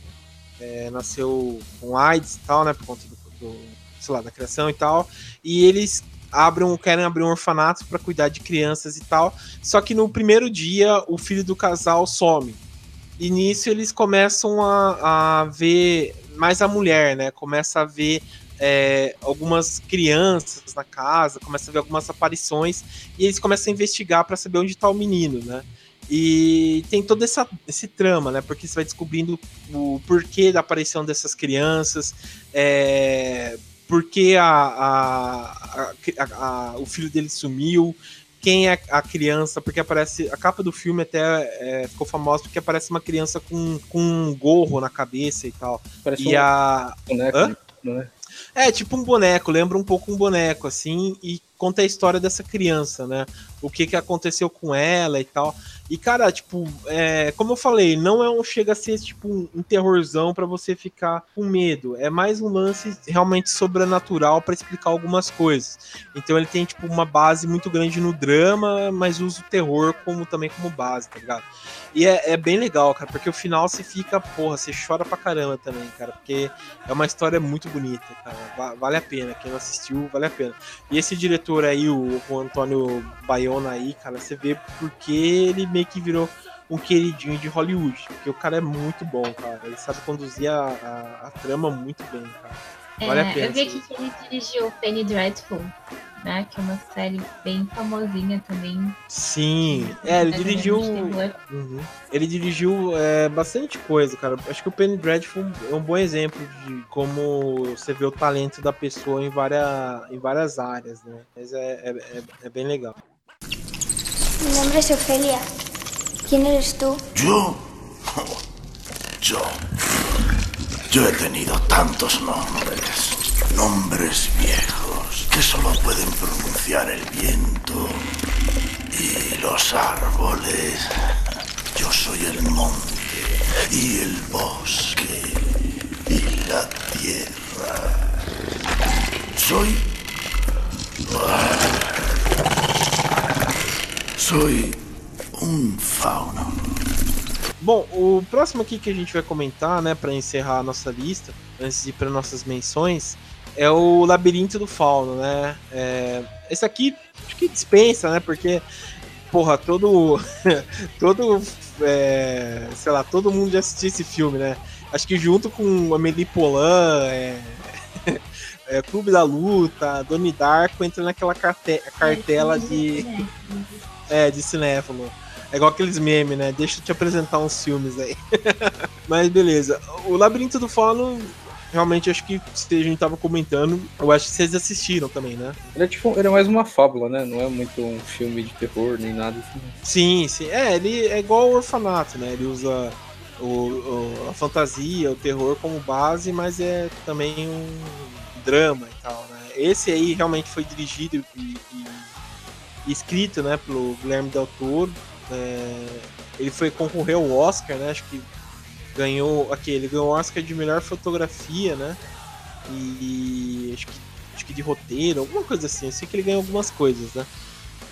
É, nasceu com AIDS e tal, né? Por conta do, do, sei lá, da criação e tal. E eles abrem, querem abrir um orfanato para cuidar de crianças e tal. Só que no primeiro dia o filho do casal some. E nisso eles começam a, a ver mais a mulher, né? Começa a ver é, algumas crianças na casa, começa a ver algumas aparições e eles começam a investigar para saber onde está o menino, né? E tem todo essa, esse trama, né? Porque você vai descobrindo o porquê da aparição dessas crianças, é, porque a, a, a, o filho dele sumiu, quem é a criança, porque aparece. A capa do filme até é, ficou famosa porque aparece uma criança com, com um gorro na cabeça e tal. Parece e um a. boneco, Hã? É, tipo um boneco, lembra um pouco um boneco, assim, e conta a história dessa criança, né? O que que aconteceu com ela e tal. E, cara, tipo, é, como eu falei, não é um chega a ser tipo um, terrorzão para você ficar com medo. É mais um lance realmente sobrenatural para explicar algumas coisas. Então ele tem, tipo, uma base muito grande no drama, mas usa o terror como também como base, tá ligado? E é, é bem legal, cara, porque o final você fica, porra, você chora pra caramba também, cara, porque é uma história muito bonita, cara. Va- Vale a pena. Quem não assistiu, vale a pena. E esse diretor aí, o, o Antônio Baiona aí, cara, você vê porque ele meio que virou um queridinho de Hollywood. Porque o cara é muito bom, cara. Ele sabe conduzir a, a, a trama muito bem, cara. Vale a É, pena, eu vi aqui que ele dirigiu Penny Dreadful, né? Que é uma série bem famosinha também. Sim, é, ele É, dirigiu. Uhum. Ele dirigiu é, bastante coisa, cara. Acho que o Penny Dreadful é um bom exemplo de como você vê o talento da pessoa em várias, em várias áreas, né? Mas é, é, é- é bem legal. Mi nombre es Ofelia. ¿Quién eres tú? ¿Yo? Yo. Yo he tenido tantos nombres. Nombres viejos que solo pueden pronunciar el viento y los árboles. Yo soy el monte y el bosque y la tierra. Soy... Soy un fauno. Bom, o próximo aqui que a gente vai comentar, né, para encerrar a nossa lista, antes de ir para nossas menções, é o Labirinto do Fauno, né? É, esse aqui acho que dispensa, né? Porque, porra, todo. todo. é, sei lá, todo mundo já assistiu esse filme, né? Acho que junto com Amélie Poulain, é, é, Clube da Luta, Donnie Darko, entra naquela carte- cartela de. É, de cinéfilo. É igual aqueles memes, né? Deixa eu te apresentar uns filmes aí. Mas beleza. O Labirinto do Fauno, realmente acho que se a gente tava comentando, eu acho que vocês assistiram também, né? Ele é tipo, ele é mais uma fábula, né? Não é muito um filme de terror nem nada assim. Sim, sim. É, ele é igual o orfanato, né? Ele usa o, o- a fantasia, o terror como base, mas é também um drama e tal, né? Esse aí realmente foi dirigido e- e escrito, né, pelo Guilherme Del Toro. É, ele foi concorreu ao Oscar, né? Acho que ganhou aqui, ele ganhou o Oscar de melhor fotografia, né? E acho que, acho que de roteiro, alguma coisa assim. Eu sei que ele ganhou algumas coisas, né?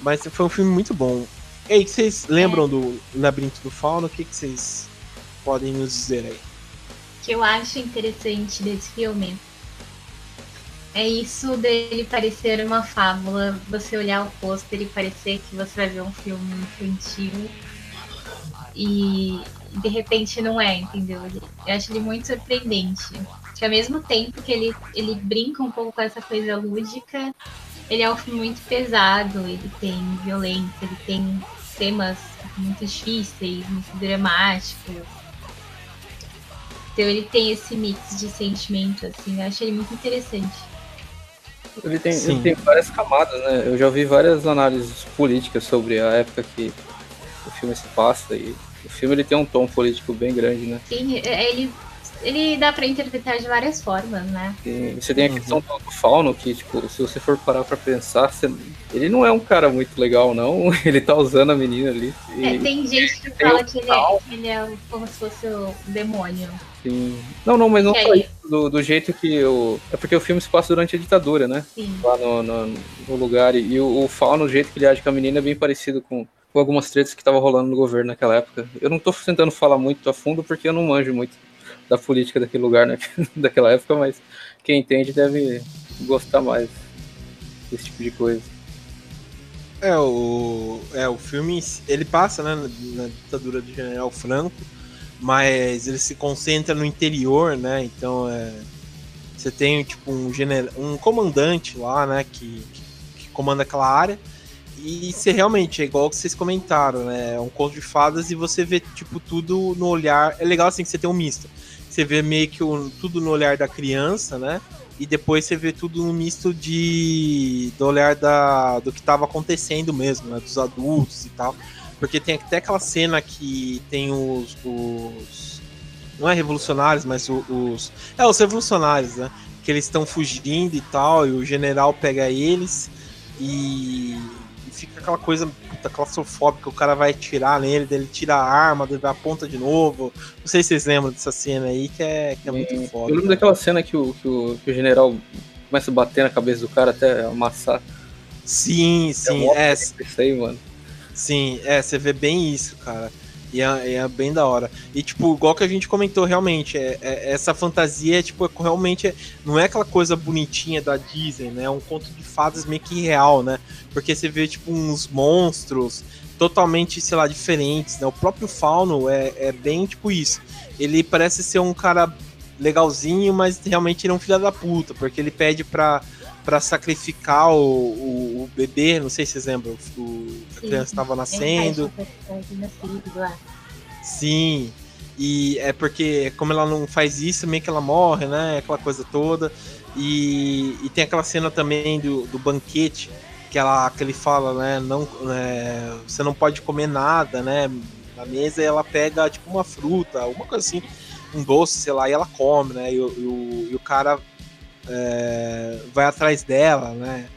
Mas foi um filme muito bom. E aí, vocês lembram do Labirinto do Fauno? O que, que vocês podem nos dizer aí? O que eu acho interessante desse filme é isso dele parecer uma fábula, você olhar o pôster e parecer que você vai ver um filme infantil e de repente não é, entendeu? Eu acho ele muito surpreendente. Que ao mesmo tempo que ele, ele brinca um pouco com essa coisa lúdica, ele é um filme muito pesado, ele tem violência, ele tem temas muito difíceis, muito dramáticos. Então ele tem esse mix de sentimento, assim, eu acho ele muito interessante. Ele tem, ele tem várias camadas, né? Eu já ouvi várias análises políticas sobre a época que o filme se passa e o filme ele tem um tom político bem grande, né? Sim, é- ele ele dá pra interpretar de várias formas, né? E você tem a questão do fauno, que, tipo, se você for parar pra pensar, você- ele não é um cara muito legal, não. Ele tá usando a menina ali. E, É, tem gente que tem fala que ele, é, que ele é como se fosse o demônio. assim, Não, não, mas não só isso. Do, do jeito que o. É porque o filme se passa durante a ditadura, né? Sim. Lá no, no, no lugar. E o, o fauno, o jeito que ele age com a menina é bem parecido com, com algumas tretas que estavam rolando no governo naquela época. Eu não tô tentando falar muito a fundo porque eu não manjo muito da política daquele lugar, né? daquela época, mas quem entende deve gostar mais desse tipo de coisa. É, o, é, o filme, ele passa, né, na, na ditadura do General Franco, mas ele se concentra no interior, né, então é, você tem, tipo, um, gener, um comandante lá, né, que, que, que comanda aquela área, e você realmente, é igual que vocês comentaram, né, é um conto de fadas e você vê, tipo, tudo no olhar, é legal assim que você tem um misto, você vê meio que o, tudo no olhar da criança, né, e depois você vê tudo no misto de do olhar da, do que estava acontecendo mesmo, né, dos adultos e tal. Porque tem até aquela cena que tem os, os não é revolucionários, mas o- os é os revolucionários, né? Que eles estão fugindo e tal, e o general pega eles e fica aquela coisa puta, claustrofóbica, o cara vai atirar nele, daí ele tira a arma, daí ele aponta de novo. Não sei se vocês lembram dessa cena aí, que é, que é muito E foda. Eu lembro né? daquela cena que o, que, o, que o general começa a bater na cabeça do cara até amassar. Sim, sim, mó é, Isso aí, mano. Sim, é, você vê bem isso, cara. E é, é bem da hora. E, tipo, igual que a gente comentou, realmente, é, é- essa fantasia, é, tipo, é, realmente é- não é aquela coisa bonitinha da Disney, né? É um conto de fadas meio que real, né? Porque você vê, tipo, uns monstros totalmente, sei lá, diferentes, né? O próprio Fauno é, é bem, tipo, isso. Ele parece ser um cara legalzinho, mas realmente ele é um filho da puta, porque ele pede pra, pra sacrificar o, o, o bebê, não sei se vocês lembram, o, a Sim. criança estava nascendo. Sim. E é porque, como ela não faz isso, meio que ela morre, né? Aquela coisa toda. E, e tem aquela cena também do, do banquete, que, ela, que ele fala, né? Não, é, você não pode comer nada, né? Na mesa e ela pega, tipo, uma fruta, alguma coisa assim, um doce, sei lá, e ela come, né? E, e o, e o cara é, vai atrás dela, né?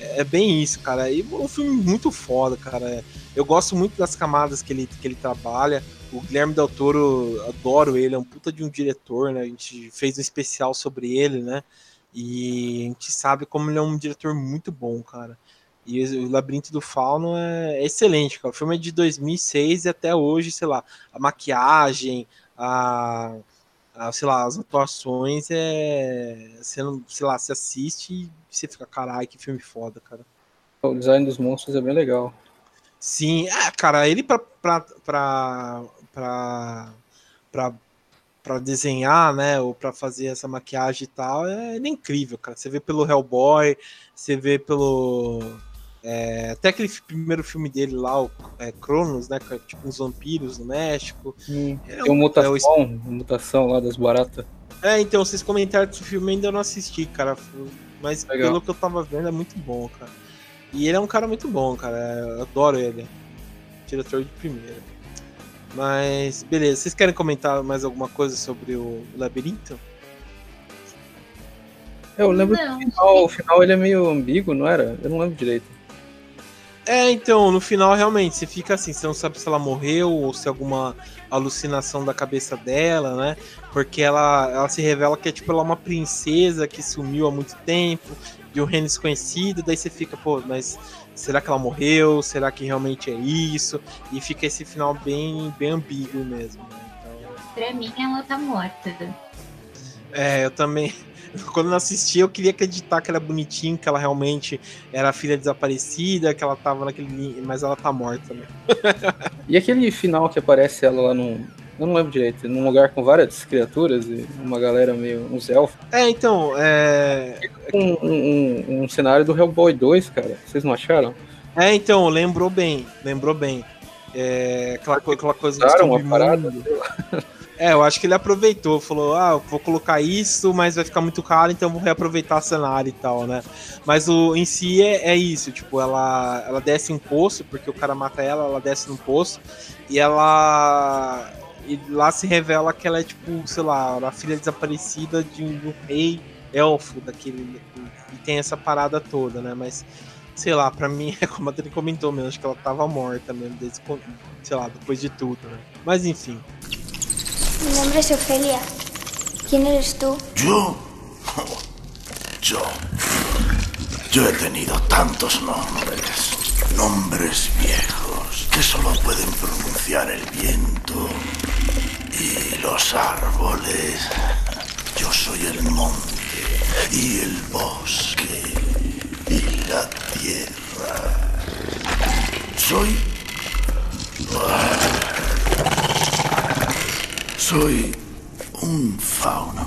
É é bem isso, cara. E é um filme muito foda, cara. Eu gosto muito das camadas que ele, que ele trabalha. O Guilherme Del Toro, adoro ele, é um puta de um diretor, né? A gente fez um especial sobre ele, né? E a gente sabe como ele é um diretor muito bom, cara. E o Labirinto do Fauno é excelente, cara. O filme é de 2006 e até hoje, sei lá, a maquiagem, a, a, sei lá, as atuações é. Você não, sei lá, você assiste e você fica, caralho, que filme foda, cara. O design dos monstros é bem legal. Sim, é, cara, ele pra, pra, pra, pra, pra, pra desenhar, né, ou pra fazer essa maquiagem e tal, é, ele é incrível, cara. Você vê pelo Hellboy, você vê pelo. É, até aquele primeiro filme dele lá, o é, Cronos, né, que é tipo uns vampiros no México. Ele é Tem uma um- é o mutação, mutação lá das baratas. É, então, vocês comentaram desse filme ainda eu não assisti, cara. Mas Legal. pelo que eu tava vendo, é muito bom, cara. E ele é um cara muito bom, cara. Eu adoro ele. Diretor de primeira. Mas, beleza. Vocês querem comentar mais alguma coisa sobre o labirinto? Eu lembro Não, que o final, o final ele é meio ambíguo, não era? Eu não lembro direito. É, então, no final, realmente, você fica assim, você não sabe se ela morreu ou se é alguma alucinação da cabeça dela, né? Porque ela, ela se revela que é tipo ela é uma princesa que sumiu há muito tempo, de um reino desconhecido, daí você fica, pô, mas será que ela morreu? Será que realmente é isso? E fica esse final bem, bem ambíguo mesmo, né? Então, pra mim ela tá morta. É, eu também. Quando eu assisti, eu queria acreditar que era bonitinho, que ela realmente era a filha desaparecida, que ela tava naquele. Mas ela tá morta, né? E aquele final que aparece ela lá num. Eu não lembro direito, num lugar com várias criaturas e uma galera meio. uns elfos. É, então, é. Um, um, um- um cenário do Hellboy 2, cara. Vocês não acharam? É, então, lembrou bem, lembrou bem. É, aquela, aquela coisa Usaram uma parada? É, eu acho que ele aproveitou, falou, ah, vou colocar isso, mas vai ficar muito caro, então vou reaproveitar o cenário e tal, né? Mas o em si é, é isso, tipo, ela, ela desce um poço, porque o cara mata ela, ela desce no poço, e ela e lá se revela que ela é tipo, sei lá, a filha desaparecida de um, de um rei elfo daquele. E tem essa parada toda, né? Mas, sei lá, pra mim, é como a Adri comentou mesmo, acho que ela tava morta mesmo, desde, sei lá, depois de tudo, né? Mas enfim. Mi nombre es Ofelia. ¿Quién eres tú? ¿Yo? Yo. Yo he tenido tantos nombres. Nombres viejos que solo pueden pronunciar el viento y los árboles. Yo soy el monte y el bosque y la tierra. Soy... Soy um fauno.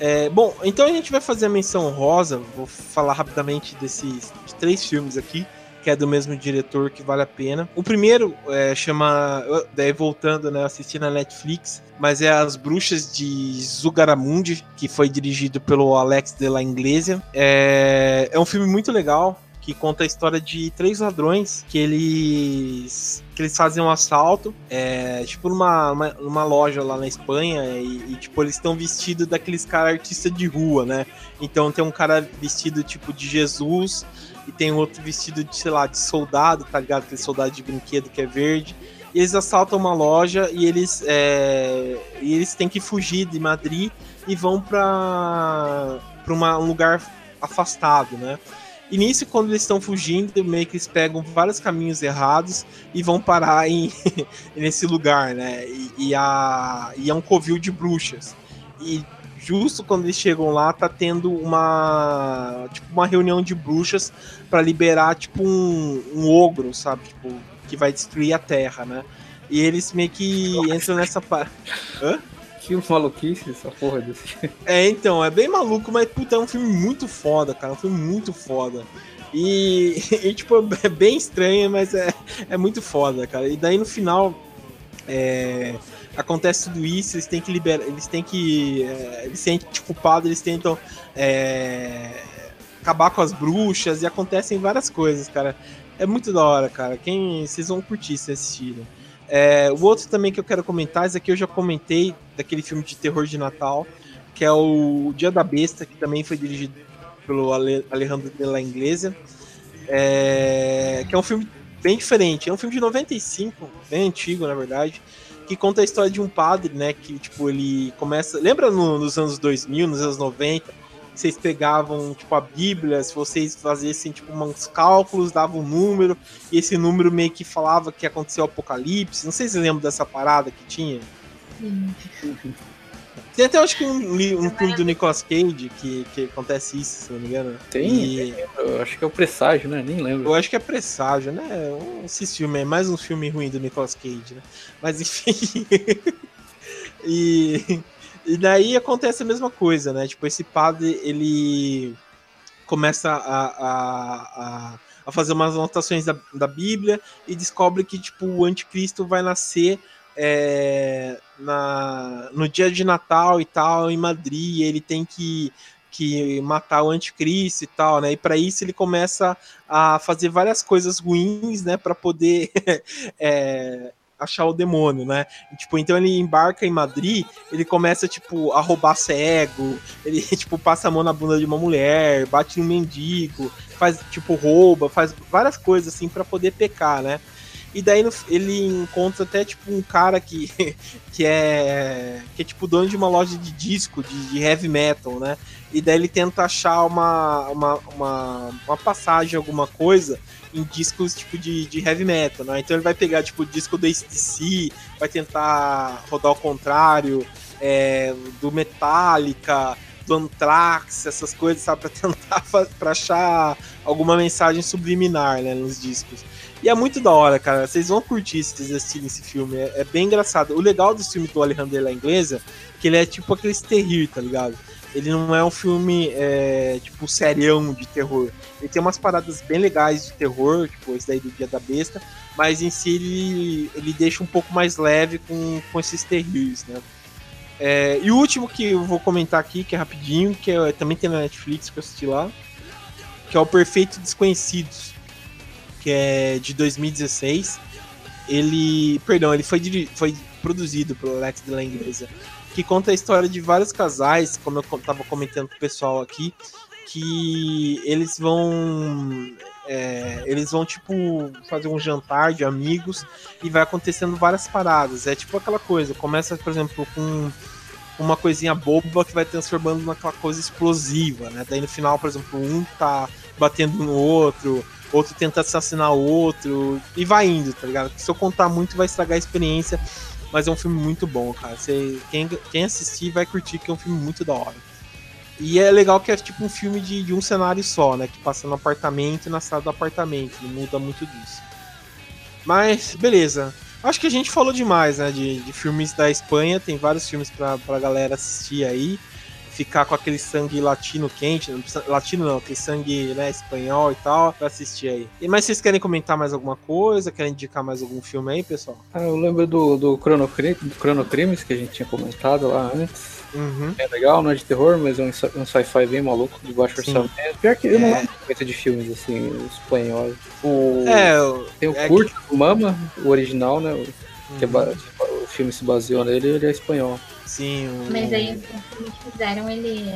É, bom, então a gente vai fazer a menção rosa. Vou falar rapidamente desses de três filmes aqui, que é do mesmo diretor, que vale a pena. O primeiro é, chama. Daí voltando, né? Assisti na Netflix, mas é As Bruxas de Zugaramundi, que foi dirigido pelo Alex de la Iglesia. É, é um filme muito legal que conta a história de três ladrões que eles que eles fazem um assalto, é, tipo numa, uma, numa loja lá na Espanha e, e tipo eles estão vestidos daqueles cara artista de rua, né? Então tem um cara vestido tipo de Jesus e tem outro vestido de sei lá de soldado, tá ligado? Aquele soldado de brinquedo que é verde. E eles assaltam uma loja e eles é, e eles têm que fugir de Madrid e vão para para um lugar afastado, né? E nisso, quando eles estão fugindo, meio que eles pegam vários caminhos errados e vão parar em, nesse lugar, né? E, e, a, e é um covil de bruxas. E justo quando eles chegam lá, tá tendo uma tipo uma reunião de bruxas para liberar tipo um, um ogro, sabe? Tipo, que vai destruir a Terra, né? E eles meio que entram nessa parte. Hã? Que maluquice essa porra desse. É, então, é bem maluco, mas puta, é um filme muito foda, cara. É um filme muito foda. E, e tipo, é bem estranho, mas é, é muito foda, cara. E daí no final. É, acontece tudo isso, eles têm que liberar. Eles têm que. É, eles se sentem culpados, eles tentam. É, acabar com as bruxas e acontecem várias coisas, cara. É muito da hora, cara. Quem vocês vão curtir se assistirem. É, o outro também que eu quero comentar, esse aqui eu já comentei, daquele filme de terror de Natal, que é o Dia da Besta, que também foi dirigido pelo Alejandro de la Iglesia, é, que é um filme bem diferente. É um filme de 95, bem antigo, na verdade, que conta a história de um padre, né, que, tipo, ele começa... Lembra no, nos anos 2000, nos anos 90, vocês pegavam, tipo, a Bíblia, se vocês fazessem, tipo, uns cálculos, davam um número, e esse número meio que falava que aconteceu o apocalipse. Não sei se vocês lembram dessa parada que tinha. Sim. Tem até, acho que um, um filme do Nicolas Cage que, que acontece isso, se não me engano. Tem? E... Eu acho que é o Presságio, né? Nem lembro. Eu acho que é Presságio, né? Esse filme é mais um filme ruim do Nicolas Cage, né? Mas enfim. e e daí acontece a mesma coisa, né? Tipo, esse padre, ele começa a, a, a, a fazer umas anotações da, da Bíblia e descobre que, tipo, o anticristo vai nascer é, na, no dia de Natal e tal, em Madrid, ele tem que, que matar o anticristo e tal, né? E para isso ele começa a fazer várias coisas ruins, né? Para poder é, achar o demônio, né? E, tipo, então ele embarca em Madrid, ele começa, tipo, a roubar cego, ele, tipo, passa a mão na bunda de uma mulher, bate um mendigo, faz, tipo, rouba, faz várias coisas, assim, para poder pecar, né? E daí ele encontra até, tipo, um cara que, que é. que é tipo dono de uma loja de disco, de, de heavy metal, né? E daí ele tenta achar uma, uma, uma, uma passagem, alguma coisa, em discos tipo de, de heavy metal, né? Então ele vai pegar tipo o disco do ACDC, vai tentar rodar ao contrário, é, do Metallica, do Anthrax, essas coisas, sabe? Pra tentar pra achar alguma mensagem subliminar, né, nos discos. E é muito da hora, cara. Vocês vão curtir se vocês assistirem esse filme. É, é bem engraçado. O legal desse filme do Alejandro La Inglesa que ele é tipo aquele terrir, tá ligado? Ele não é um filme, é, tipo, serião de terror. Ele tem umas paradas bem legais de terror, tipo esse daí do Dia da Besta, mas em si ele, ele deixa um pouco mais leve com, com esses terríveis, né? É, e o último que eu vou comentar aqui, que é rapidinho, que é, também tem na Netflix que eu assisti lá, que é o Perfeito Desconhecidos que é de 2016. Ele, perdão, ele foi, foi produzido pelo Alex de Languesa, que conta a história de vários casais, como eu tava comentando com o pessoal aqui, que eles vão é, eles vão tipo fazer um jantar de amigos e vai acontecendo várias paradas. É tipo aquela coisa, começa, por exemplo, com uma coisinha boba que vai transformando naquela coisa explosiva, né? Daí no final, por exemplo, um tá batendo no outro, outro tenta assassinar o outro, e vai indo, tá ligado? Se eu contar muito, vai estragar a experiência, mas é um filme muito bom, cara. Você, quem, quem assistir vai curtir, que é um filme muito da hora. E é legal que é tipo um filme de, de um cenário só, né? Que passa no apartamento e na sala do apartamento, não muda muito disso. Mas, beleza. Acho que a gente falou demais, né? De, de filmes da Espanha, tem vários filmes pra, pra galera assistir aí ficar com aquele sangue latino quente, não precisa, latino não, aquele sangue né, espanhol e tal, pra assistir aí. E, mas vocês querem comentar mais alguma coisa? Querem indicar mais algum filme aí, pessoal? Ah, eu lembro do, do, Chrono, do Chrono Crimes que a gente tinha comentado lá antes. Uhum. É legal, não é de terror, mas é um, um sci-fi bem maluco, de baixo orçamento. Pior que eu não é. lembro muito de filmes assim, espanhóis. O, é, tem o é Curto, que... o Mama, o original, né? O, que é, uhum. o filme se baseou nele, ele é espanhol. Sim, o... Mas aí o filme que fizeram, ele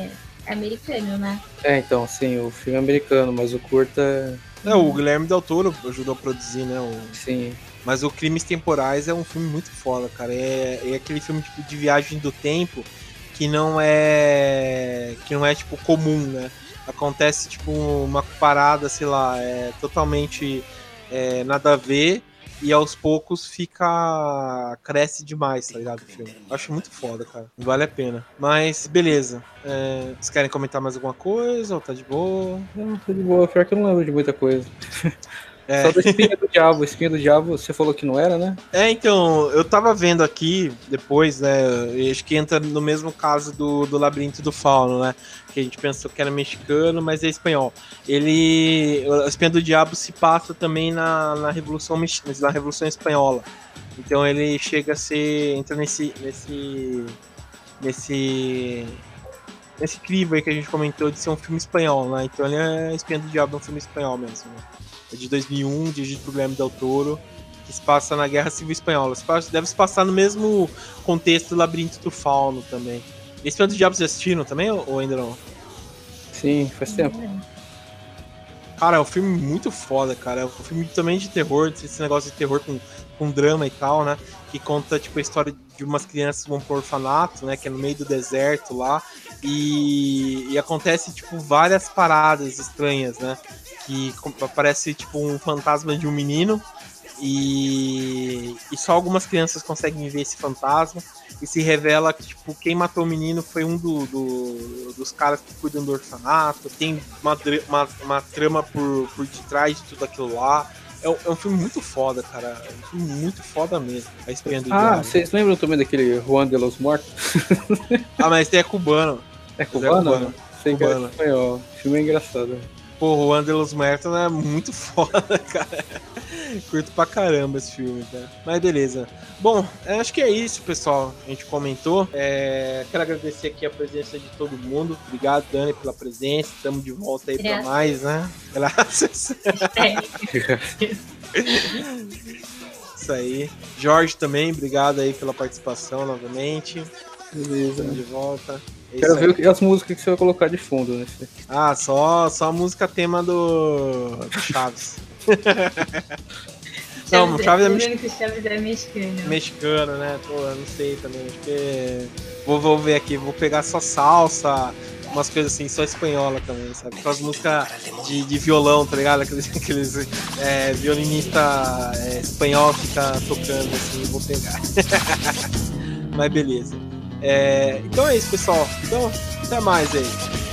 é americano, né? É, então, sim, o filme é americano, mas o curta. É, o Guilherme Del Toro ajudou a produzir, né? O... Sim. Mas o Crimes Temporais é um filme muito foda, cara. É, é aquele filme tipo, de viagem do tempo que não é. que não é tipo comum, né? Acontece tipo uma parada, sei lá, é totalmente é, nada a ver e aos poucos fica. cresce demais, tá ligado? O filme. Acho muito foda, cara. Vale a pena. Mas, beleza. É, vocês querem comentar mais alguma coisa ou tá de boa? Não, tá de boa. Pior que eu não lembro de muita coisa. É. Só da espinha do diabo. Espinha do diabo, você falou que não era, né? É, então, eu tava vendo aqui depois, né? Acho que entra no mesmo caso do, do Labirinto do Fauno, né? Que a gente pensou que era mexicano, mas é espanhol. Ele. A espinha do diabo se passa também na, na Revolução na Revolução Espanhola. Então ele chega a ser. entra nesse. nesse. nesse. nesse crivo aí que a gente comentou de ser um filme espanhol, né? Então ele é Espinha do Diabo, é um filme espanhol mesmo, né? É de 2001, dirigido por Guilherme Del Toro, que se passa na Guerra Civil Espanhola. Deve se passar no mesmo contexto do Labirinto do Fauno também. Esse filme do Diabo vocês assistiram também ou ainda não? Sim, faz tempo. Cara, é um filme muito foda, cara. É um filme também de terror, esse negócio de terror com, com drama e tal, né? Que conta, tipo, a história de umas crianças que vão pro orfanato, né? Que é no meio do deserto lá. E, e acontece, tipo, várias paradas estranhas, né? Que aparece tipo um fantasma de um menino e, e só algumas crianças conseguem ver esse fantasma e se revela que tipo, quem matou o menino foi um do, do dos caras que cuidam do orfanato. Tem uma, uma, uma trama por, por detrás de tudo aquilo lá. É um, é um, filme muito foda, cara. É um filme muito foda mesmo. A Espinha do Ah, vocês lembram também daquele Juan de los Mortos? ah, mas tem é cubano. É cubano? É cubano. Sei cubano. Que é espanhol. O filme é engraçado. Pô, o Andelos Merton é muito foda, cara. Curto pra caramba esse filme, cara. Mas beleza. Bom, é, acho que é isso, pessoal. A gente comentou. É, quero agradecer aqui a presença de todo mundo. Obrigado, Dani, pela presença. Estamos de volta aí Graças. pra mais, né? Graças. isso aí. Jorge também, obrigado aí pela participação novamente. Beleza. Estamos de volta. Quero ver as músicas que você vai colocar de fundo nesse. Ah, só, só a música tema do, do Chaves. não, o Chaves é, mexicano. Chaves é mexicano. Mexicano, né? Pô, eu não sei também. Acho que. Vou, vou ver aqui, vou pegar só salsa, umas coisas assim, só espanhola também, sabe? Aquelas músicas de, de violão, tá ligado? Aqueles, aqueles é, violinista é, espanhol que tá tocando assim, vou pegar. Mas beleza. É, então é isso, pessoal. Então, até mais aí.